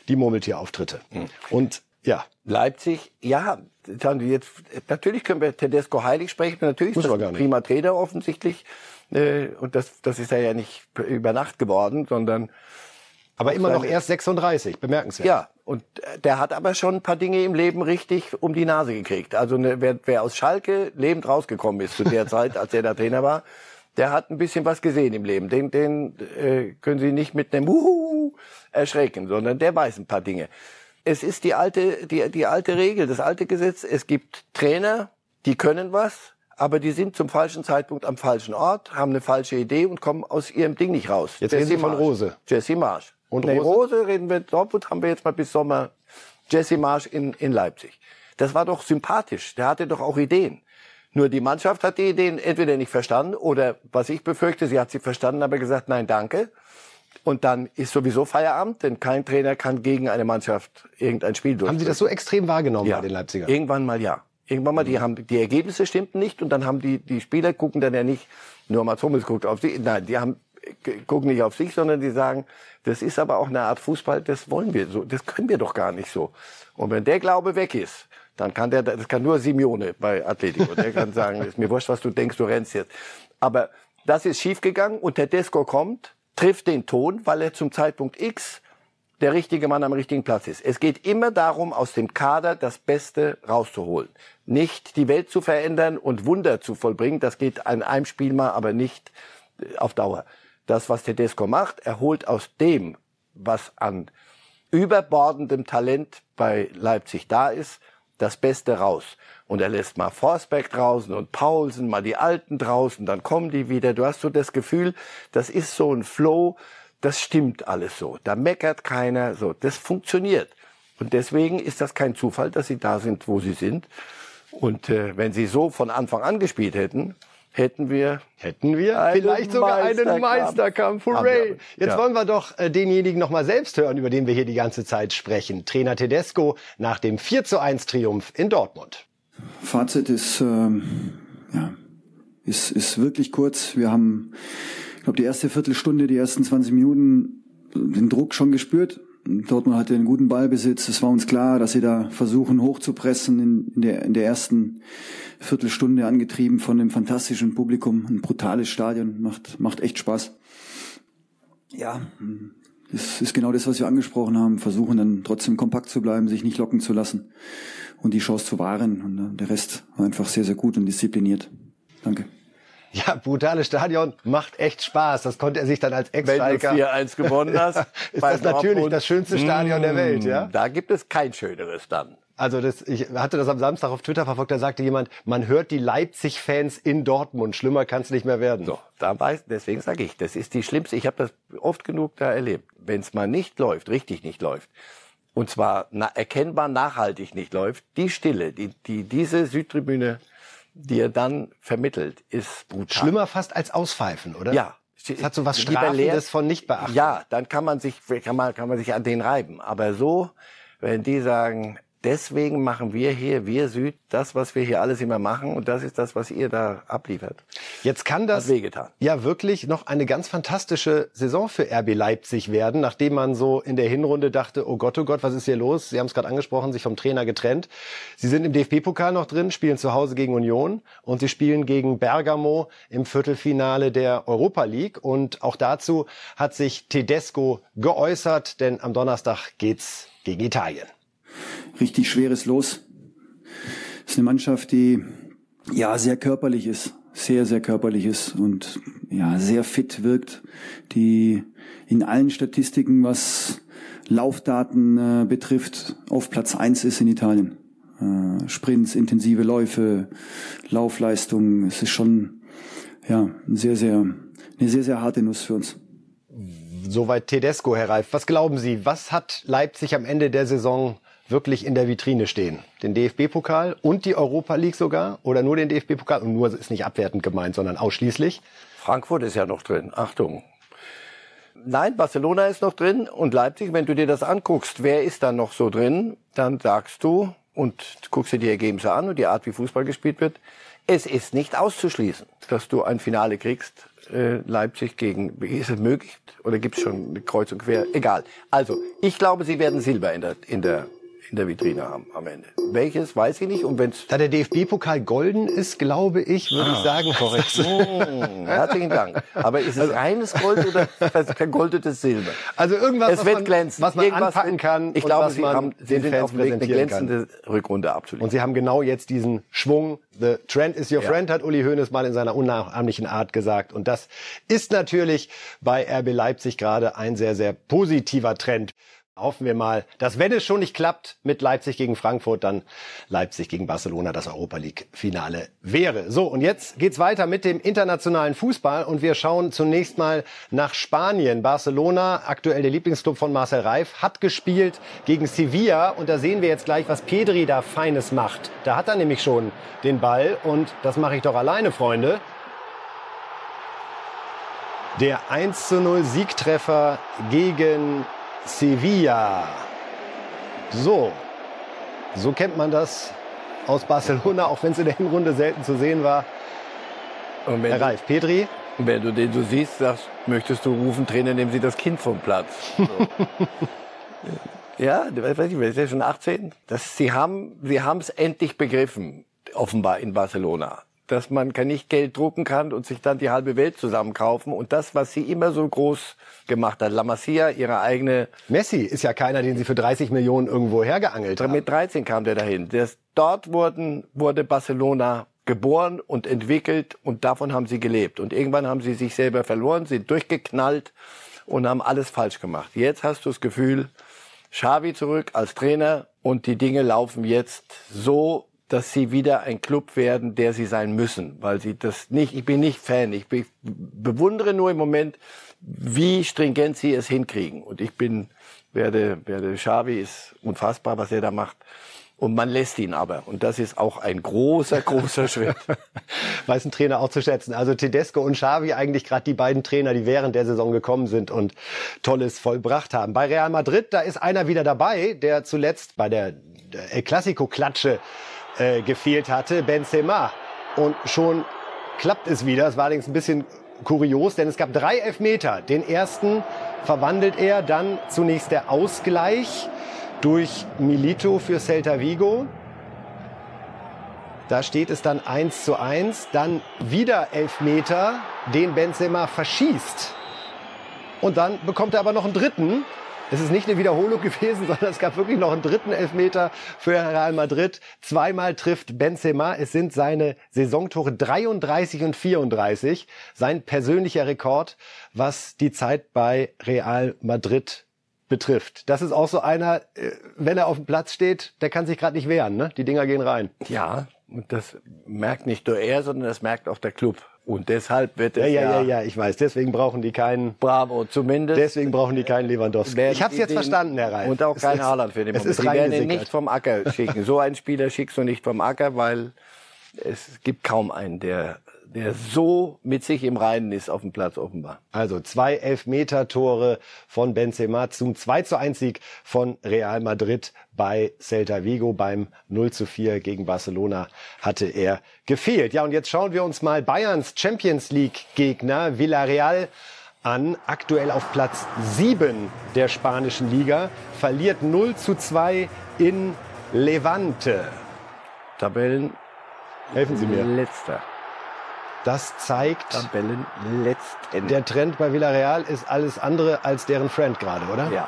die Murmeltierauftritte. Mhm. Und ja. Leipzig, ja, jetzt, natürlich können wir Tedesco heilig sprechen, natürlich Muss ist das ein prima Trainer offensichtlich. Äh, und das, das ist ja nicht über Nacht geworden, sondern aber immer noch erst 36, bemerkenswert. Ja, und der hat aber schon ein paar Dinge im Leben richtig um die Nase gekriegt. Also ne, wer, wer aus Schalke lebend rausgekommen ist zu der Zeit, als er da Trainer war, der hat ein bisschen was gesehen im Leben. Den, den äh, können Sie nicht mit einem Uhu erschrecken, sondern der weiß ein paar Dinge. Es ist die alte, die, die alte Regel, das alte Gesetz. Es gibt Trainer, die können was, aber die sind zum falschen Zeitpunkt am falschen Ort, haben eine falsche Idee und kommen aus ihrem Ding nicht raus. Jetzt reden Sie von Rose. Jesse Marsch. Und nee, Rose? Rose reden wir, Dortmund haben wir jetzt mal bis Sommer Jesse Marsch in, in Leipzig. Das war doch sympathisch. Der hatte doch auch Ideen. Nur die Mannschaft hat die Ideen entweder nicht verstanden oder, was ich befürchte, sie hat sie verstanden, aber gesagt, nein, danke. Und dann ist sowieso Feierabend, denn kein Trainer kann gegen eine Mannschaft irgendein Spiel durchführen. Haben Sie das so extrem wahrgenommen ja. bei den Leipziger? Irgendwann mal ja. Irgendwann mal, die haben, die Ergebnisse stimmten nicht und dann haben die, die Spieler gucken dann ja nicht, nur Mats Hummels guckt auf sie, nein, die haben, gucken nicht auf sich, sondern die sagen, das ist aber auch eine Art Fußball, das wollen wir so, das können wir doch gar nicht so. Und wenn der Glaube weg ist, dann kann der, das kann nur Simeone bei Atletico. Der kann sagen, ist mir wurscht, was du denkst, du rennst jetzt. Aber das ist schiefgegangen und der Desco kommt, trifft den Ton, weil er zum Zeitpunkt X der richtige Mann am richtigen Platz ist. Es geht immer darum, aus dem Kader das Beste rauszuholen. Nicht die Welt zu verändern und Wunder zu vollbringen. Das geht an einem Spiel mal, aber nicht auf Dauer das, was Tedesco macht. Er holt aus dem, was an überbordendem Talent bei Leipzig da ist, das Beste raus. Und er lässt mal Forsberg draußen und Paulsen, mal die Alten draußen, dann kommen die wieder. Du hast so das Gefühl, das ist so ein Flow, das stimmt alles so. Da meckert keiner, so. Das funktioniert. Und deswegen ist das kein Zufall, dass sie da sind, wo sie sind. Und äh, wenn sie so von Anfang an gespielt hätten, hätten wir hätten wir vielleicht sogar einen Meisterkampf. Hooray! Jetzt ja. wollen wir doch äh, denjenigen noch mal selbst hören, über den wir hier die ganze Zeit sprechen. Trainer Tedesco nach dem 4 zu 1 Triumph in Dortmund. Fazit ist ähm, ja ist ist wirklich kurz. Wir haben ich glaube die erste Viertelstunde, die ersten 20 Minuten den Druck schon gespürt. Dortmund hatte einen guten Ballbesitz. Es war uns klar, dass sie da versuchen hochzupressen in, in, der, in der ersten Viertelstunde, angetrieben von dem fantastischen Publikum. Ein brutales Stadion, macht, macht echt Spaß. Ja, das ist genau das, was wir angesprochen haben. Versuchen dann trotzdem kompakt zu bleiben, sich nicht locken zu lassen und die Chance zu wahren. Und der Rest war einfach sehr, sehr gut und diszipliniert. Danke. Ja, brutales Stadion, macht echt Spaß. Das konnte er sich dann als Ex-Striker... Wenn du 4-1 gewonnen hast. ist das natürlich Dortmund, das schönste Stadion der Welt, ja? Da gibt es kein schöneres dann. Also das, ich hatte das am Samstag auf Twitter verfolgt, da sagte jemand, man hört die Leipzig-Fans in Dortmund. Schlimmer kann es nicht mehr werden. So, da weiß, deswegen sage ich, das ist die schlimmste. Ich habe das oft genug da erlebt. Wenn es mal nicht läuft, richtig nicht läuft, und zwar na, erkennbar nachhaltig nicht läuft, die Stille, die, die diese Südtribüne, die er dann vermittelt, ist brutal. Schlimmer fast als Auspfeifen, oder? Ja. Es hat so was Strafendes von nicht beachten. Ja, dann kann man sich, kann man, kann man sich an den reiben. Aber so, wenn die sagen, deswegen machen wir hier, wir Süd, das, was wir hier alles immer machen. Und das ist das, was ihr da abliefert. Jetzt kann das ja wirklich noch eine ganz fantastische Saison für RB Leipzig werden, nachdem man so in der Hinrunde dachte, oh Gott, oh Gott, was ist hier los? Sie haben es gerade angesprochen, sich vom Trainer getrennt. Sie sind im DFB-Pokal noch drin, spielen zu Hause gegen Union und sie spielen gegen Bergamo im Viertelfinale der Europa League. Und auch dazu hat sich Tedesco geäußert, denn am Donnerstag geht's gegen Italien richtig schweres Los. Das ist eine Mannschaft, die ja sehr körperlich ist, sehr, sehr körperlich ist und ja sehr fit wirkt, die in allen Statistiken, was Laufdaten äh, betrifft, auf Platz eins ist in Italien. Äh, Sprints, intensive Läufe, Laufleistung, es ist schon ja sehr, sehr, eine sehr, sehr harte Nuss für uns. Soweit Tedesco, Herr Reif. Was glauben Sie, was hat Leipzig am Ende der Saison wirklich in der Vitrine stehen? Den DFB-Pokal und die Europa League sogar? Oder nur den DFB-Pokal? Und nur ist nicht abwertend gemeint, sondern ausschließlich? Frankfurt ist ja noch drin. Achtung. Nein, Barcelona ist noch drin und Leipzig, wenn du dir das anguckst, wer ist da noch so drin, dann sagst du und guckst dir die Ergebnisse an und die Art, wie Fußball gespielt wird, es ist nicht auszuschließen, dass du ein Finale kriegst, äh, Leipzig gegen, ist es möglich oder gibt es schon eine Kreuz und Quer? Egal. Also, ich glaube, sie werden Silber in der, in der in der Vitrine haben am Ende. Welches weiß ich nicht. Und wenn's da der DFB-Pokal golden ist, glaube ich, würde ah, ich sagen, korrekt. Mmh, herzlichen Dank. Aber ist es also, reines Gold oder vergoldetes Silber? Also irgendwas, es wird glänzen. was man irgendwas anpacken kann. Ich glaube, sie haben, sie sind auf dem Weg, eine glänzende kann. Rückrunde abzuliefern. Und sie haben genau jetzt diesen Schwung. The trend is your ja. friend, hat Uli Hoeneß mal in seiner unnachahmlichen Art gesagt. Und das ist natürlich bei RB Leipzig gerade ein sehr, sehr positiver Trend. Hoffen wir mal, dass wenn es schon nicht klappt mit Leipzig gegen Frankfurt, dann Leipzig gegen Barcelona das Europa League Finale wäre. So, und jetzt geht's weiter mit dem internationalen Fußball und wir schauen zunächst mal nach Spanien. Barcelona, aktuell der Lieblingsclub von Marcel Reif, hat gespielt gegen Sevilla und da sehen wir jetzt gleich, was Pedri da Feines macht. Da hat er nämlich schon den Ball und das mache ich doch alleine, Freunde. Der 1 zu 0 Siegtreffer gegen Sevilla. So, so kennt man das aus Barcelona, auch wenn es in der Hinrunde selten zu sehen war. Und wenn Herr Ralf, Petri? Wenn du den so siehst, sagst, möchtest du rufen, Trainer, nehmen Sie das Kind vom Platz. So. ja, weiß ich, ist ja schon 18. Das, sie haben, sie haben es endlich begriffen, offenbar in Barcelona dass man nicht Geld drucken kann und sich dann die halbe Welt zusammenkaufen. Und das, was sie immer so groß gemacht hat, La Masia, ihre eigene... Messi ist ja keiner, den sie für 30 Millionen irgendwo hergeangelt haben. Mit 13 kam der dahin. Das, dort wurden, wurde Barcelona geboren und entwickelt und davon haben sie gelebt. Und irgendwann haben sie sich selber verloren, sind durchgeknallt und haben alles falsch gemacht. Jetzt hast du das Gefühl, Xavi zurück als Trainer und die Dinge laufen jetzt so, dass sie wieder ein Club werden, der sie sein müssen, weil sie das nicht, ich bin nicht Fan, ich be bewundere nur im Moment, wie stringent sie es hinkriegen. Und ich bin, werde, werde Xavi ist unfassbar, was er da macht. Und man lässt ihn aber. Und das ist auch ein großer, großer Schritt. Weiß ein Trainer auch zu schätzen. Also Tedesco und Xavi eigentlich gerade die beiden Trainer, die während der Saison gekommen sind und Tolles vollbracht haben. Bei Real Madrid, da ist einer wieder dabei, der zuletzt bei der El Clasico-Klatsche äh, gefehlt hatte, Benzema. Und schon klappt es wieder. Es war allerdings ein bisschen kurios, denn es gab drei Elfmeter. Den ersten verwandelt er, dann zunächst der Ausgleich durch Milito für Celta Vigo. Da steht es dann 1 zu 1. Dann wieder Elfmeter, den Benzema verschießt. Und dann bekommt er aber noch einen dritten Es ist nicht eine Wiederholung gewesen, sondern es gab wirklich noch einen dritten Elfmeter für Real Madrid. Zweimal trifft Benzema. Es sind seine Saisontore 33 und 34. Sein persönlicher Rekord, was die Zeit bei Real Madrid betrifft. Das ist auch so einer, äh, wenn er auf dem Platz steht, der kann sich gerade nicht wehren. Ne? Die Dinger gehen rein. Ja, und das merkt nicht nur er, sondern das merkt auch der Club. Und deshalb wird es ja, ja, ja, ja, ich weiß. Deswegen brauchen die keinen. Bravo, zumindest. Deswegen brauchen die keinen Lewandowski. Ich habe es jetzt verstanden, Herr Reif. Und auch kein Haaland für den es Moment. ist Die werden ihn nicht vom Acker schicken. So einen Spieler schickst du nicht vom Acker, weil es gibt kaum einen, der, der so mit sich im Reinen ist auf dem Platz offenbar. Also zwei Elfmeter-Tore von Benzema zum 2 zu 1 Sieg von Real Madrid bei Celta Vigo. Beim 0 zu 4 gegen Barcelona hatte er gefehlt. Ja, und jetzt schauen wir uns mal Bayerns Champions League Gegner Villarreal an. Aktuell auf Platz 7 der spanischen Liga. Verliert 0 zu 2 in Levante. Tabellen Helfen Sie mir. letzter. Das zeigt, Tabellen letztendlich. der Trend bei Villarreal ist alles andere als deren Friend gerade, oder? Ja.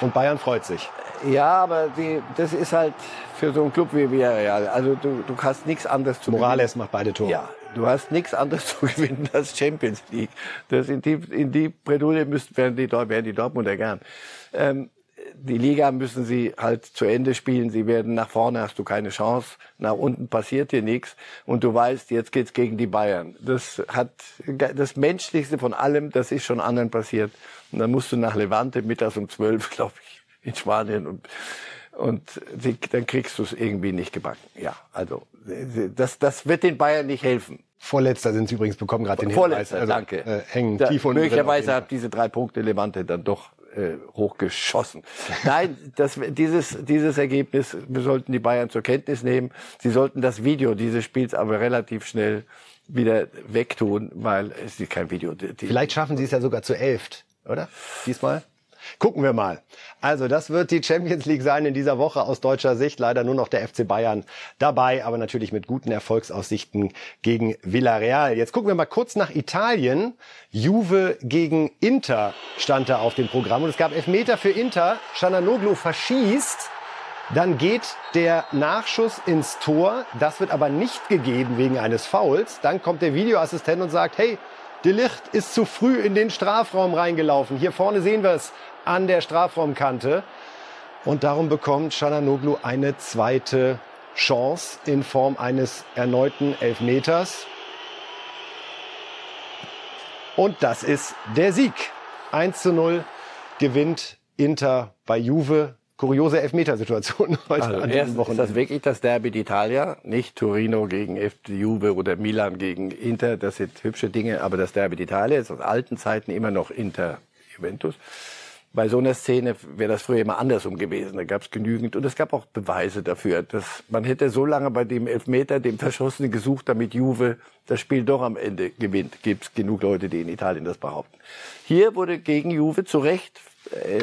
Und Bayern freut sich. Ja, aber die, das ist halt für so einen Club wie Villarreal. Also du, du hast nichts anderes zu Morales macht beide Tore. Ja, du hast nichts anderes zu gewinnen als Champions League. Das in die, in die Bredouille müssten, wären die, wären die Dortmunder gern. Ähm, die Liga müssen sie halt zu Ende spielen. Sie werden nach vorne hast du keine Chance. Nach unten passiert dir nichts. Und du weißt, jetzt geht's gegen die Bayern. Das hat das Menschlichste von allem. Das ist schon anderen passiert. Und dann musst du nach Levante mittags um zwölf, glaube ich, in Spanien und und die, dann kriegst du es irgendwie nicht gebacken. Ja, also das, das wird den Bayern nicht helfen. Vorletzter sind sie übrigens, bekommen gerade den Vorletzter, Hinweis. danke. Äh, hängen da, tief unten möglicherweise hat diese drei Punkte Levante dann doch äh, hochgeschossen. Nein, das, dieses, dieses Ergebnis sollten die Bayern zur Kenntnis nehmen. Sie sollten das Video dieses Spiels aber relativ schnell wieder wegtun, weil es ist kein Video. Die, Vielleicht schaffen sie es ja sogar zu elft, oder? Diesmal? Gucken wir mal. Also das wird die Champions League sein in dieser Woche aus deutscher Sicht. Leider nur noch der FC Bayern dabei, aber natürlich mit guten Erfolgsaussichten gegen Villarreal. Jetzt gucken wir mal kurz nach Italien. Juve gegen Inter stand da auf dem Programm und es gab Elfmeter für Inter. Chananoglu verschießt. Dann geht der Nachschuss ins Tor. Das wird aber nicht gegeben wegen eines Fouls. Dann kommt der Videoassistent und sagt, hey, De Licht ist zu früh in den Strafraum reingelaufen. Hier vorne sehen wir es an der Strafraumkante. Und darum bekommt Chananoglu eine zweite Chance in Form eines erneuten Elfmeters. Und das ist der Sieg. 1 zu 0 gewinnt Inter bei Juve. Kuriose Elfmetersituation heute Also an diesem ist Wochenende. das wirklich das Derby d'Italia, nicht Torino gegen FC Juve oder Milan gegen Inter. Das sind hübsche Dinge, aber das Derby d'Italia ist aus alten Zeiten immer noch Inter Juventus. Bei so einer Szene wäre das früher immer andersrum gewesen. Da gab es genügend und es gab auch Beweise dafür, dass man hätte so lange bei dem Elfmeter, dem Verschossenen gesucht, damit Juve das Spiel doch am Ende gewinnt. Gibt es genug Leute, die in Italien das behaupten. Hier wurde gegen Juve zu Recht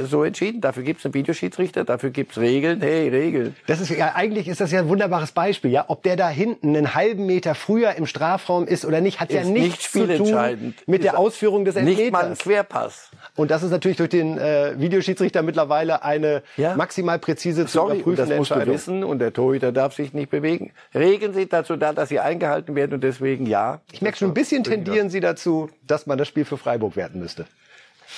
so entschieden. Dafür gibt es einen Videoschiedsrichter, dafür gibt es Regeln. Hey, Regeln. Das ist ja eigentlich ist das ja ein wunderbares Beispiel, ja. Ob der da hinten einen halben Meter früher im Strafraum ist oder nicht, hat ja nichts nicht zu tun mit der Ausführung des Elfmeters. Nicht mal ein Querpass. Und das ist natürlich durch den äh, Videoschiedsrichter mittlerweile eine Ja. maximal präzise zu Sorry, und überprüfende das musst du wissen und der Torhüter darf sich nicht bewegen. Regeln sind dazu da, dass sie eingehalten werden und deswegen ja. Ich merke schon ein bisschen tendieren Sie dazu, dass man das Spiel für Freiburg werten müsste.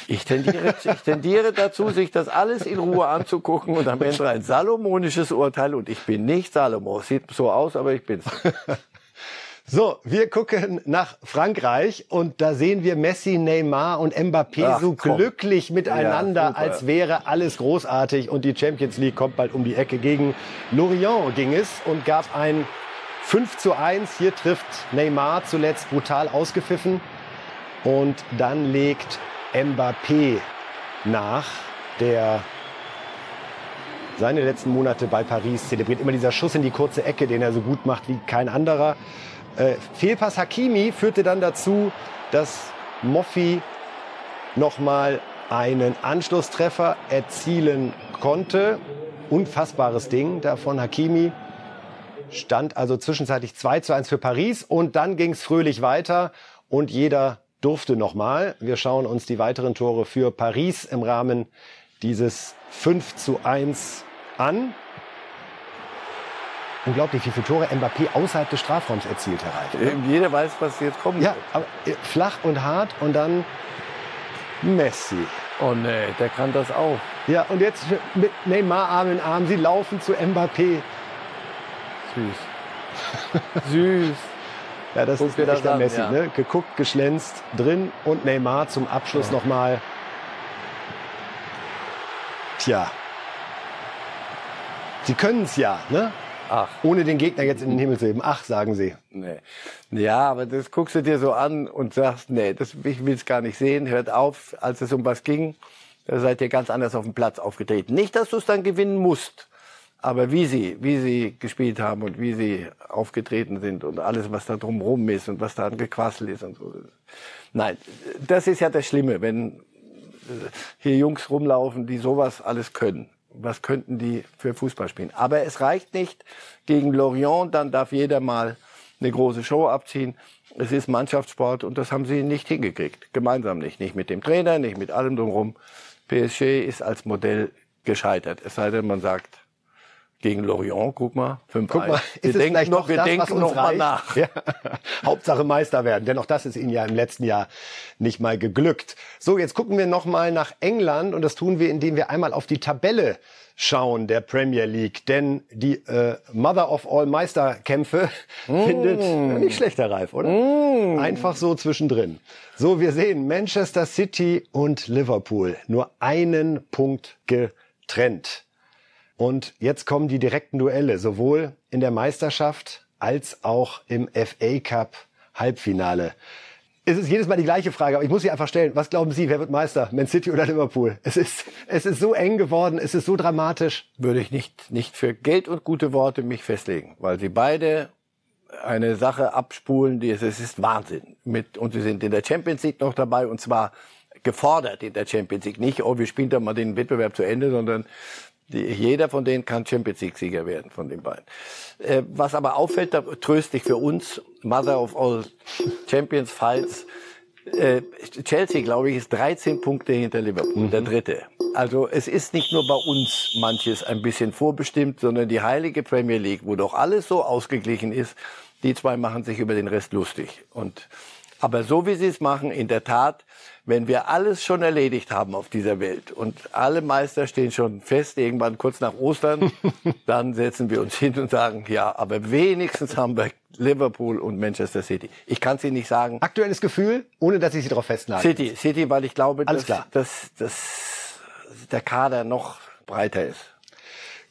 Ich tendiere, ich tendiere dazu, sich das alles in Ruhe anzugucken und am Ende ein salomonisches Urteil und ich bin nicht Salomo. Sieht so aus, aber ich bin's. So, wir gucken nach Frankreich und da sehen wir Messi, Neymar und Mbappé Ach, so komm. glücklich miteinander, Ja, als wäre alles großartig und die Champions League kommt bald um die Ecke. Gegen Lorient ging es und gab ein 5 zu 1. Hier trifft Neymar zuletzt brutal ausgepfiffen und dann legt Mbappé nach, der seine letzten Monate bei Paris zelebriert. Immer dieser Schuss in die kurze Ecke, den er so gut macht wie kein anderer. Äh, Fehlpass Hakimi führte dann dazu, dass Moffi nochmal einen Anschlusstreffer erzielen konnte. Unfassbares Ding da von Hakimi. Stand also zwischenzeitlich 2 zu 1 für Paris und dann ging es fröhlich weiter und jeder durfte nochmal. Wir schauen uns die weiteren Tore für Paris im Rahmen dieses 5 zu 1 an. Unglaublich, wie viele Tore Mbappé außerhalb des Strafraums erzielt, Herr Reif. Jeder weiß, was jetzt kommt. Ja, aber äh, flach und hart und dann Messi. Oh nee, der kann das auch. Ja, und jetzt mit Neymar Arm in Arm. Sie laufen zu Mbappé. Süß. Süß. Ja, das Guck ist echter an, Messi. ja. Ne? Geguckt, geschlänzt, drin und Neymar zum Abschluss Ja. nochmal. Tja. Sie können es ja, ne? Ach. Ohne den Gegner jetzt in den Himmel zu heben. Ach, sagen Sie. Nee. Ja, aber das guckst du dir so an und sagst, nee, das, ich will es gar nicht sehen. Hört auf, als es um was ging, da seid ihr ganz anders auf dem Platz aufgetreten. Nicht, dass du es dann gewinnen musst, aber wie sie, wie sie gespielt haben und wie sie aufgetreten sind und alles, was da drumherum ist und was da an Gequassel ist und so. Nein, das ist ja das Schlimme, wenn äh, hier Jungs rumlaufen, die sowas alles können. Was könnten die für Fußball spielen? Aber es reicht nicht gegen Lorient, dann darf jeder mal eine große Show abziehen. Es ist Mannschaftssport und das haben sie nicht hingekriegt. Gemeinsam nicht. Nicht mit dem Trainer, nicht mit allem drumherum. PSG ist als Modell gescheitert. Es sei denn, man sagt, gegen Lorient, guck mal, 5 Guck mal, wir ist denken noch, wir das, denken noch mal nach. Ja. Hauptsache Meister werden, denn auch das ist ihnen ja im letzten Jahr nicht mal geglückt. So, jetzt gucken wir noch mal nach England und das tun wir, indem wir einmal auf die Tabelle schauen der Premier League, denn die äh, Mother of All Meisterkämpfe findet ja, nicht schlechter Reif, oder? Einfach so zwischendrin. So, wir sehen Manchester City und Liverpool nur einen Punkt getrennt. Und jetzt kommen die direkten Duelle, sowohl in der Meisterschaft als auch im FA Cup Halbfinale. Es ist jedes Mal die gleiche Frage, aber ich muss sie einfach stellen. Was glauben Sie, wer wird Meister? Man City oder Liverpool? Es ist, es ist so eng geworden, es ist so dramatisch. würde ich nicht, nicht für Geld und gute Worte mich festlegen, weil sie beide eine Sache abspulen, die es, es ist Wahnsinn. Mit, und sie sind in der Champions League noch dabei und zwar gefordert in der Champions League. Nicht, oh, wir spielen da mal den Wettbewerb zu Ende, sondern die, jeder von denen kann Champions League Sieger werden, von den beiden. Äh, was aber auffällt, da, tröstlich für uns, Mother of all Champions Fights, äh, Chelsea, glaube ich, ist 13 Punkte hinter Liverpool, der dritte. Also es ist nicht nur bei uns manches ein bisschen vorbestimmt, sondern die heilige Premier League, wo doch alles so ausgeglichen ist, die zwei machen sich über den Rest lustig. Und aber so wie sie es machen, in der Tat, wenn wir alles schon erledigt haben auf dieser Welt und alle Meister stehen schon fest, irgendwann kurz nach Ostern, dann setzen wir uns hin und sagen, ja, aber wenigstens haben wir Liverpool und Manchester City. Ich kann es Ihnen nicht sagen. Aktuelles Gefühl, ohne dass ich Sie darauf festlage. City, City, weil ich glaube, Alles dass, klar. dass, dass der Kader noch breiter ist.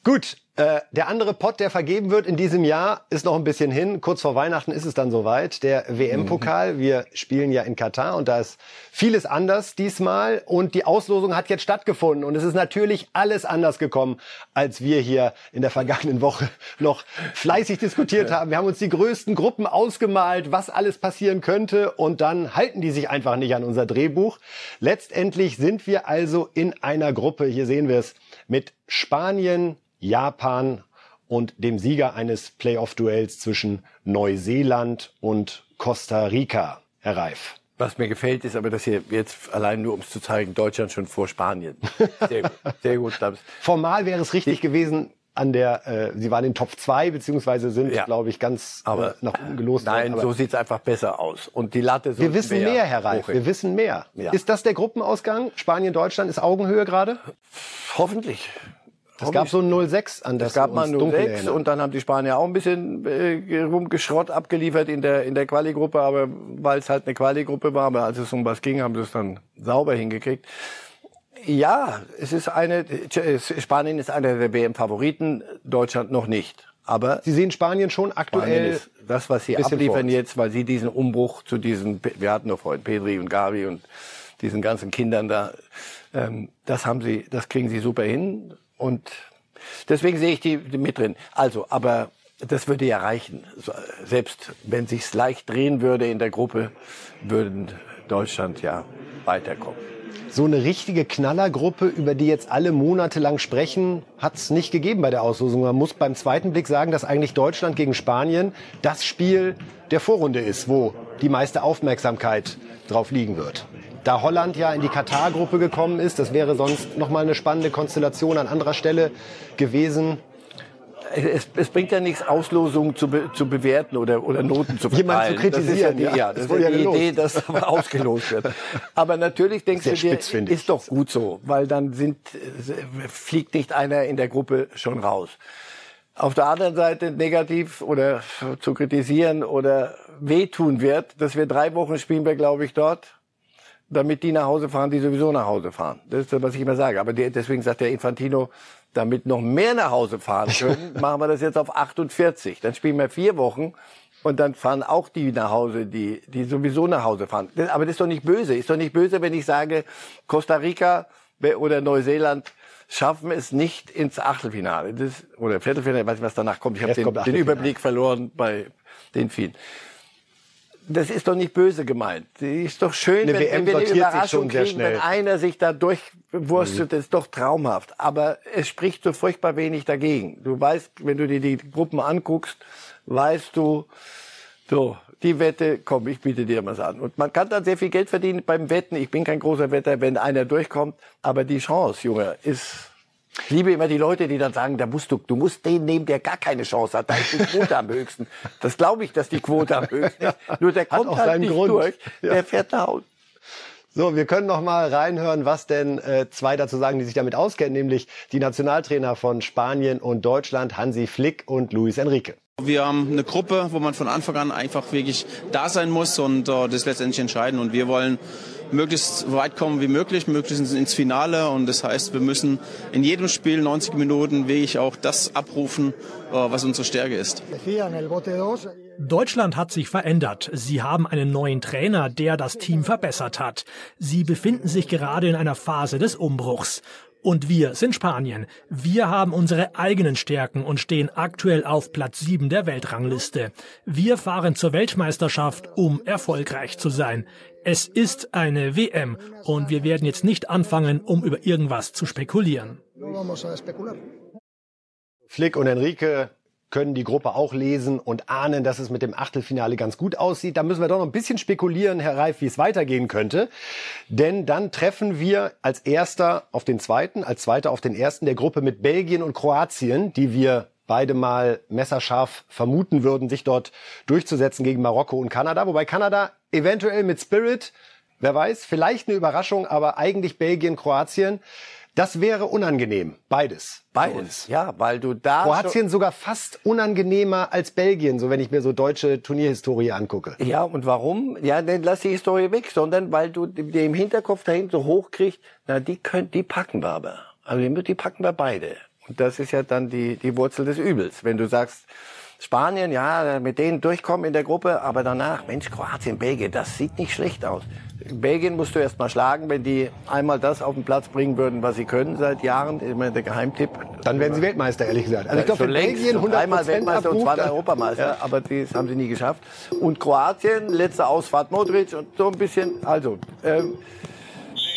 Gut, äh, der andere Pott, der vergeben wird in diesem Jahr, ist noch ein bisschen hin. Kurz vor Weihnachten ist es dann soweit. Der WM-Pokal. Wir spielen ja in Katar und da ist vieles anders diesmal. Und die Auslosung hat jetzt stattgefunden. Und es ist natürlich alles anders gekommen, als wir hier in der vergangenen Woche noch fleißig diskutiert haben. Wir haben uns die größten Gruppen ausgemalt, was alles passieren könnte. Und dann halten die sich einfach nicht an unser Drehbuch. Letztendlich sind wir also in einer Gruppe, hier sehen wir es, mit Spanien, Japan und dem Sieger eines Playoff-Duells zwischen Neuseeland und Costa Rica, Herr Reif. Was mir gefällt, ist aber, dass hier jetzt allein nur, um es zu zeigen, Deutschland schon vor Spanien. Sehr gut, sehr gut. Formal wäre es richtig gewesen, an der, äh, Sie waren in Top 2, beziehungsweise sind, Ja. glaube ich, ganz Aber äh, nach oben gelost Nein, so Aber sieht's einfach besser aus. Und die Latte wir wissen mehr, Herr Reif. Wir wissen mehr. Ja. Ist das der Gruppenausgang? Spanien, Deutschland ist Augenhöhe gerade? Hoffentlich. Es gab so ein 0-6 an das Es gab mal uns dunkel 06 erinnern. und dann haben die Spanier auch ein bisschen äh, rumgeschrott abgeliefert in der in der Quali-Gruppe, aber weil es halt eine Quali-Gruppe war, aber als es um was ging, haben sie es dann sauber hingekriegt. Ja, es ist eine Spanien ist einer der WM-Favoriten, Deutschland noch nicht. Aber Sie sehen Spanien schon Spanien aktuell ist das, was sie abliefern jetzt, weil sie diesen Umbruch zu diesen, wir hatten noch vorhin Pedri und Gavi und diesen ganzen Kindern da, ähm, das haben sie, das kriegen sie super hin und deswegen sehe ich die, die mit drin. Also, aber das würde ja reichen. Selbst wenn sich's leicht drehen würde in der Gruppe, würden Deutschland ja weiterkommen. So eine richtige Knallergruppe, über die jetzt alle monatelang sprechen, hat es nicht gegeben bei der Auslosung. Man muss beim zweiten Blick sagen, dass eigentlich Deutschland gegen Spanien das Spiel der Vorrunde ist, wo die meiste Aufmerksamkeit drauf liegen wird. Da Holland ja in die Katar-Gruppe gekommen ist. Das wäre sonst nochmal eine spannende Konstellation an anderer Stelle gewesen es, es bringt ja nichts, Auslosungen zu, be, zu bewerten oder, oder Noten zu verteilen. Jemand zu kritisieren. Das ist ja die, ja, das, das ist ja die Idee, dass ausgelost wird. Aber natürlich denkst du dir, spitz, ist doch gut so, weil dann sind, fliegt nicht einer in der Gruppe schon raus. Auf der anderen Seite negativ oder zu kritisieren oder wehtun wird, dass wir drei Wochen spielen wir, glaube ich, dort damit die nach Hause fahren, die sowieso nach Hause fahren. Das ist das, was ich immer sage. Aber deswegen sagt der Infantino, damit noch mehr nach Hause fahren können, machen wir das jetzt auf 48. Dann spielen wir vier Wochen und dann fahren auch die nach Hause, die, die sowieso nach Hause fahren. Aber das ist doch nicht böse. Ist doch nicht böse, wenn ich sage, Costa Rica oder Neuseeland schaffen es nicht ins Achtelfinale. Das, oder Viertelfinale, ich weiß nicht, was danach kommt. Ich habe den, den Überblick verloren bei den vielen das ist doch nicht böse gemeint. Ist doch schön, eine wenn, WM wenn wir eine Überraschung kriegen, wenn einer sich da durchwurstet, mhm. ist doch traumhaft. Aber es spricht so furchtbar wenig dagegen. Du weißt, wenn du dir die Gruppen anguckst, weißt du, so, die Wette, komm, ich biete dir was an. Und man kann dann sehr viel Geld verdienen beim Wetten. Ich bin kein großer Wetter, wenn einer durchkommt. Aber die Chance, Junge, ist ich liebe immer die Leute, die dann sagen, da musst du, du musst den nehmen, der gar keine Chance hat. Da ist die Quote am höchsten. Das glaube ich, dass die Quote am höchsten ist. Nur der kommt halt nicht Grund. durch. Ja. Der fährt nach Hause. So, wir können noch mal reinhören, was denn äh, zwei dazu sagen, die sich damit auskennen, nämlich die Nationaltrainer von Spanien und Deutschland, Hansi Flick und Luis Enrique. Wir haben eine Gruppe, wo man von Anfang an einfach wirklich da sein muss und äh, das letztendlich entscheiden. Und wir wollen möglichst weit kommen wie möglich, möglichst ins Finale. Und das heißt, wir müssen in jedem Spiel 90 Minuten wirklich auch das abrufen, äh, was unsere Stärke ist. Deutschland hat sich verändert. Sie haben einen neuen Trainer, der das Team verbessert hat. Sie befinden sich gerade in einer Phase des Umbruchs. Und wir sind Spanien. Wir haben unsere eigenen Stärken und stehen aktuell auf Platz 7 der Weltrangliste. Wir fahren zur Weltmeisterschaft, um erfolgreich zu sein. Es ist eine WM und wir werden jetzt nicht anfangen, um über irgendwas zu spekulieren. Flick und Enrique können die Gruppe auch lesen und ahnen, dass es mit dem Achtelfinale ganz gut aussieht. Da müssen wir doch noch ein bisschen spekulieren, Herr Reif, wie es weitergehen könnte. Denn dann treffen wir als Erster auf den Zweiten, als Zweiter auf den Ersten der Gruppe mit Belgien und Kroatien, die wir beide mal messerscharf vermuten würden, sich dort durchzusetzen gegen Marokko und Kanada. Wobei Kanada eventuell mit Spirit, wer weiß, vielleicht eine Überraschung, aber eigentlich Belgien, Kroatien. Das wäre unangenehm, beides. Beides, ja, weil du da. Kroatien sogar fast unangenehmer als Belgien, so wenn ich mir so deutsche Turnierhistorie angucke. Ja, und warum? Ja, dann lass die Historie weg, sondern weil du dir im Hinterkopf dahin so hoch kriegst, na, die können, die packen wir aber. Also die packen wir beide. Und das ist ja dann die, die Wurzel des Übels. Wenn du sagst, Spanien, ja, mit denen durchkommen in der Gruppe, aber danach, Mensch, Kroatien, Belgien, das sieht nicht schlecht aus. Belgien musst du erst mal schlagen, wenn die einmal das auf den Platz bringen würden, was sie können seit Jahren, immer der Geheimtipp. Dann werden sie Weltmeister, ehrlich gesagt. Also ich glaube, Belgien 100 einmal Weltmeister und zweimal Europameister, ja. aber das haben sie nie geschafft. Und Kroatien, letzte Ausfahrt Modric und so ein bisschen, also, ähm,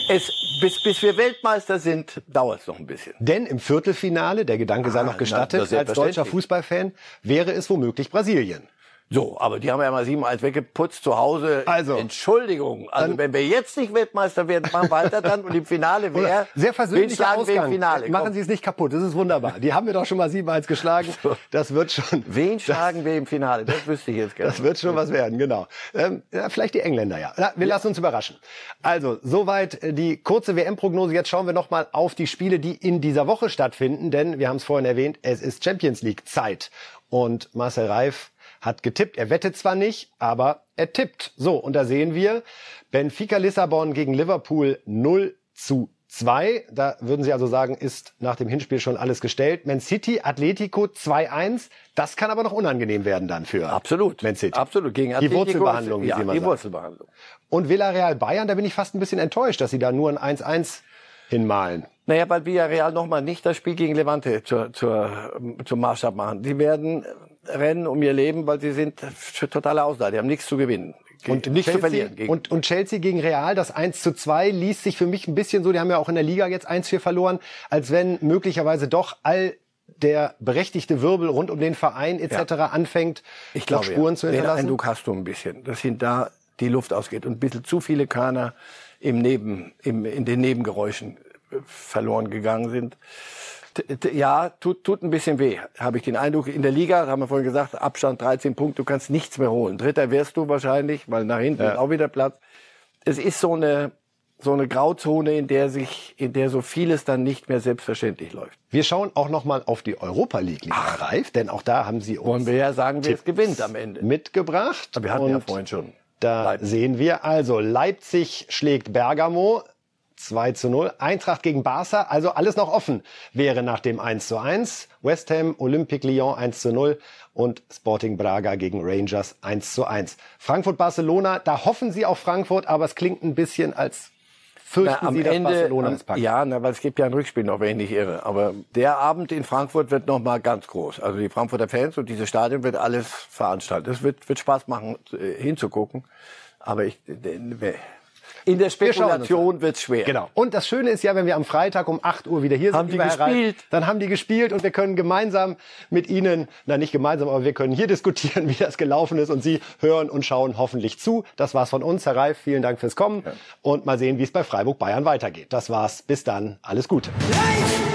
es, bis, bis wir Weltmeister sind, dauert es noch ein bisschen. Denn im Viertelfinale, der Gedanke sei ah, noch gestattet, na, als deutscher Fußballfan, wäre es womöglich Brasilien. So, aber die haben ja mal 7-1 weggeputzt zu Hause. Also, Entschuldigung. Also, wenn wir jetzt nicht Weltmeister werden, machen wir weiter dann und im Finale wäre. Sehr versöhnlicher Ausgang. Finale. Machen Sie es nicht kaputt. Das ist wunderbar. Die haben wir doch schon mal 7-1 geschlagen. Das wird schon. Wen schlagen wir im Finale? Das wüsste ich jetzt gerne. Das wird schon was werden, genau. Ähm, ja, vielleicht die Engländer, ja. Na, wir ja. lassen uns überraschen. Also, soweit äh, die kurze WM-Prognose. Jetzt schauen wir noch mal auf die Spiele, die in dieser Woche stattfinden. Denn, wir haben es vorhin erwähnt, es ist Champions League Zeit. Und Marcel Reif hat getippt. Er wettet zwar nicht, aber er tippt. So, und da sehen wir Benfica Lissabon gegen Liverpool 0 zu 2. Da würden Sie also sagen, ist nach dem Hinspiel schon alles gestellt. Man City, Atletico 2-1. Das kann aber noch unangenehm werden dann für Absolut. Man City. Absolut. Gegen Atletico die Wurzelbehandlung, wie ja, Sie mal die sagen. Wurzelbehandlung. Und Villarreal Bayern, da bin ich fast ein bisschen enttäuscht, dass Sie da nur ein 1-1 hinmalen. Naja, weil Villarreal nochmal nicht das Spiel gegen Levante zur, zur, zum Maßstab machen. Die werden rennen um ihr Leben, weil sie sind totale Ausleihe. Die haben nichts zu gewinnen. Und nichts zu verlieren. Gegen und, und Chelsea gegen Real, das 1 zu 2, liest sich für mich ein bisschen so, die haben ja auch in der Liga jetzt 1-4 verloren, als wenn möglicherweise doch all der berechtigte Wirbel rund um den Verein etc. Ja. anfängt, ich glaube, Spuren ja. zu hinterlassen. Den Eindruck hast du ein bisschen, dass hinter da die Luft ausgeht und ein bisschen zu viele Körner im Neben, im, in den Nebengeräuschen äh, verloren gegangen sind. Ja, tut, tut ein bisschen weh, habe ich den Eindruck. In der Liga, haben wir vorhin gesagt, Abstand 13 Punkte, du kannst nichts mehr holen. Dritter wärst du wahrscheinlich, weil nach hinten ja. ist auch wieder Platz. Es ist so eine, so eine Grauzone, in der sich, in der so vieles dann nicht mehr selbstverständlich läuft. Wir schauen auch noch mal auf die Europa League, lieber Reif, denn auch da haben Sie uns wollen wir ja sagen, wer es gewinnt am Ende mitgebracht. Aber wir hatten ja vorhin schon. Da Leipzig. sehen wir also Leipzig schlägt Bergamo 2 zu 0. Eintracht gegen Barca, also alles noch offen wäre nach dem 1 zu 1. West Ham, Olympique Lyon 1 zu 0 und Sporting Braga gegen Rangers 1 zu 1. Frankfurt-Barcelona, da hoffen sie auf Frankfurt, aber es klingt ein bisschen als fürchten na, am sie, Ende, Barcelona es packt. Ja, na, weil es gibt ja ein Rückspiel noch, wenn ich nicht irre. Aber der Abend in Frankfurt wird noch mal ganz groß. Also die Frankfurter Fans und dieses Stadion wird alles veranstaltet. Es wird, wird Spaß machen, äh, hinzugucken. Aber ich, in der Spekulation wird's schwer. Genau. Und das Schöne ist ja, wenn wir am Freitag um 8 Uhr wieder hier haben sind, die gespielt. Reif, dann haben die gespielt und wir können gemeinsam mit Ihnen, na nicht gemeinsam, aber wir können hier diskutieren, wie das gelaufen ist und Sie hören und schauen hoffentlich zu. Das war's von uns, Herr Reif. Vielen Dank fürs Kommen ja. und mal sehen, wie es bei Freiburg Bayern weitergeht. Das war's. Bis dann. Alles Gute. Life!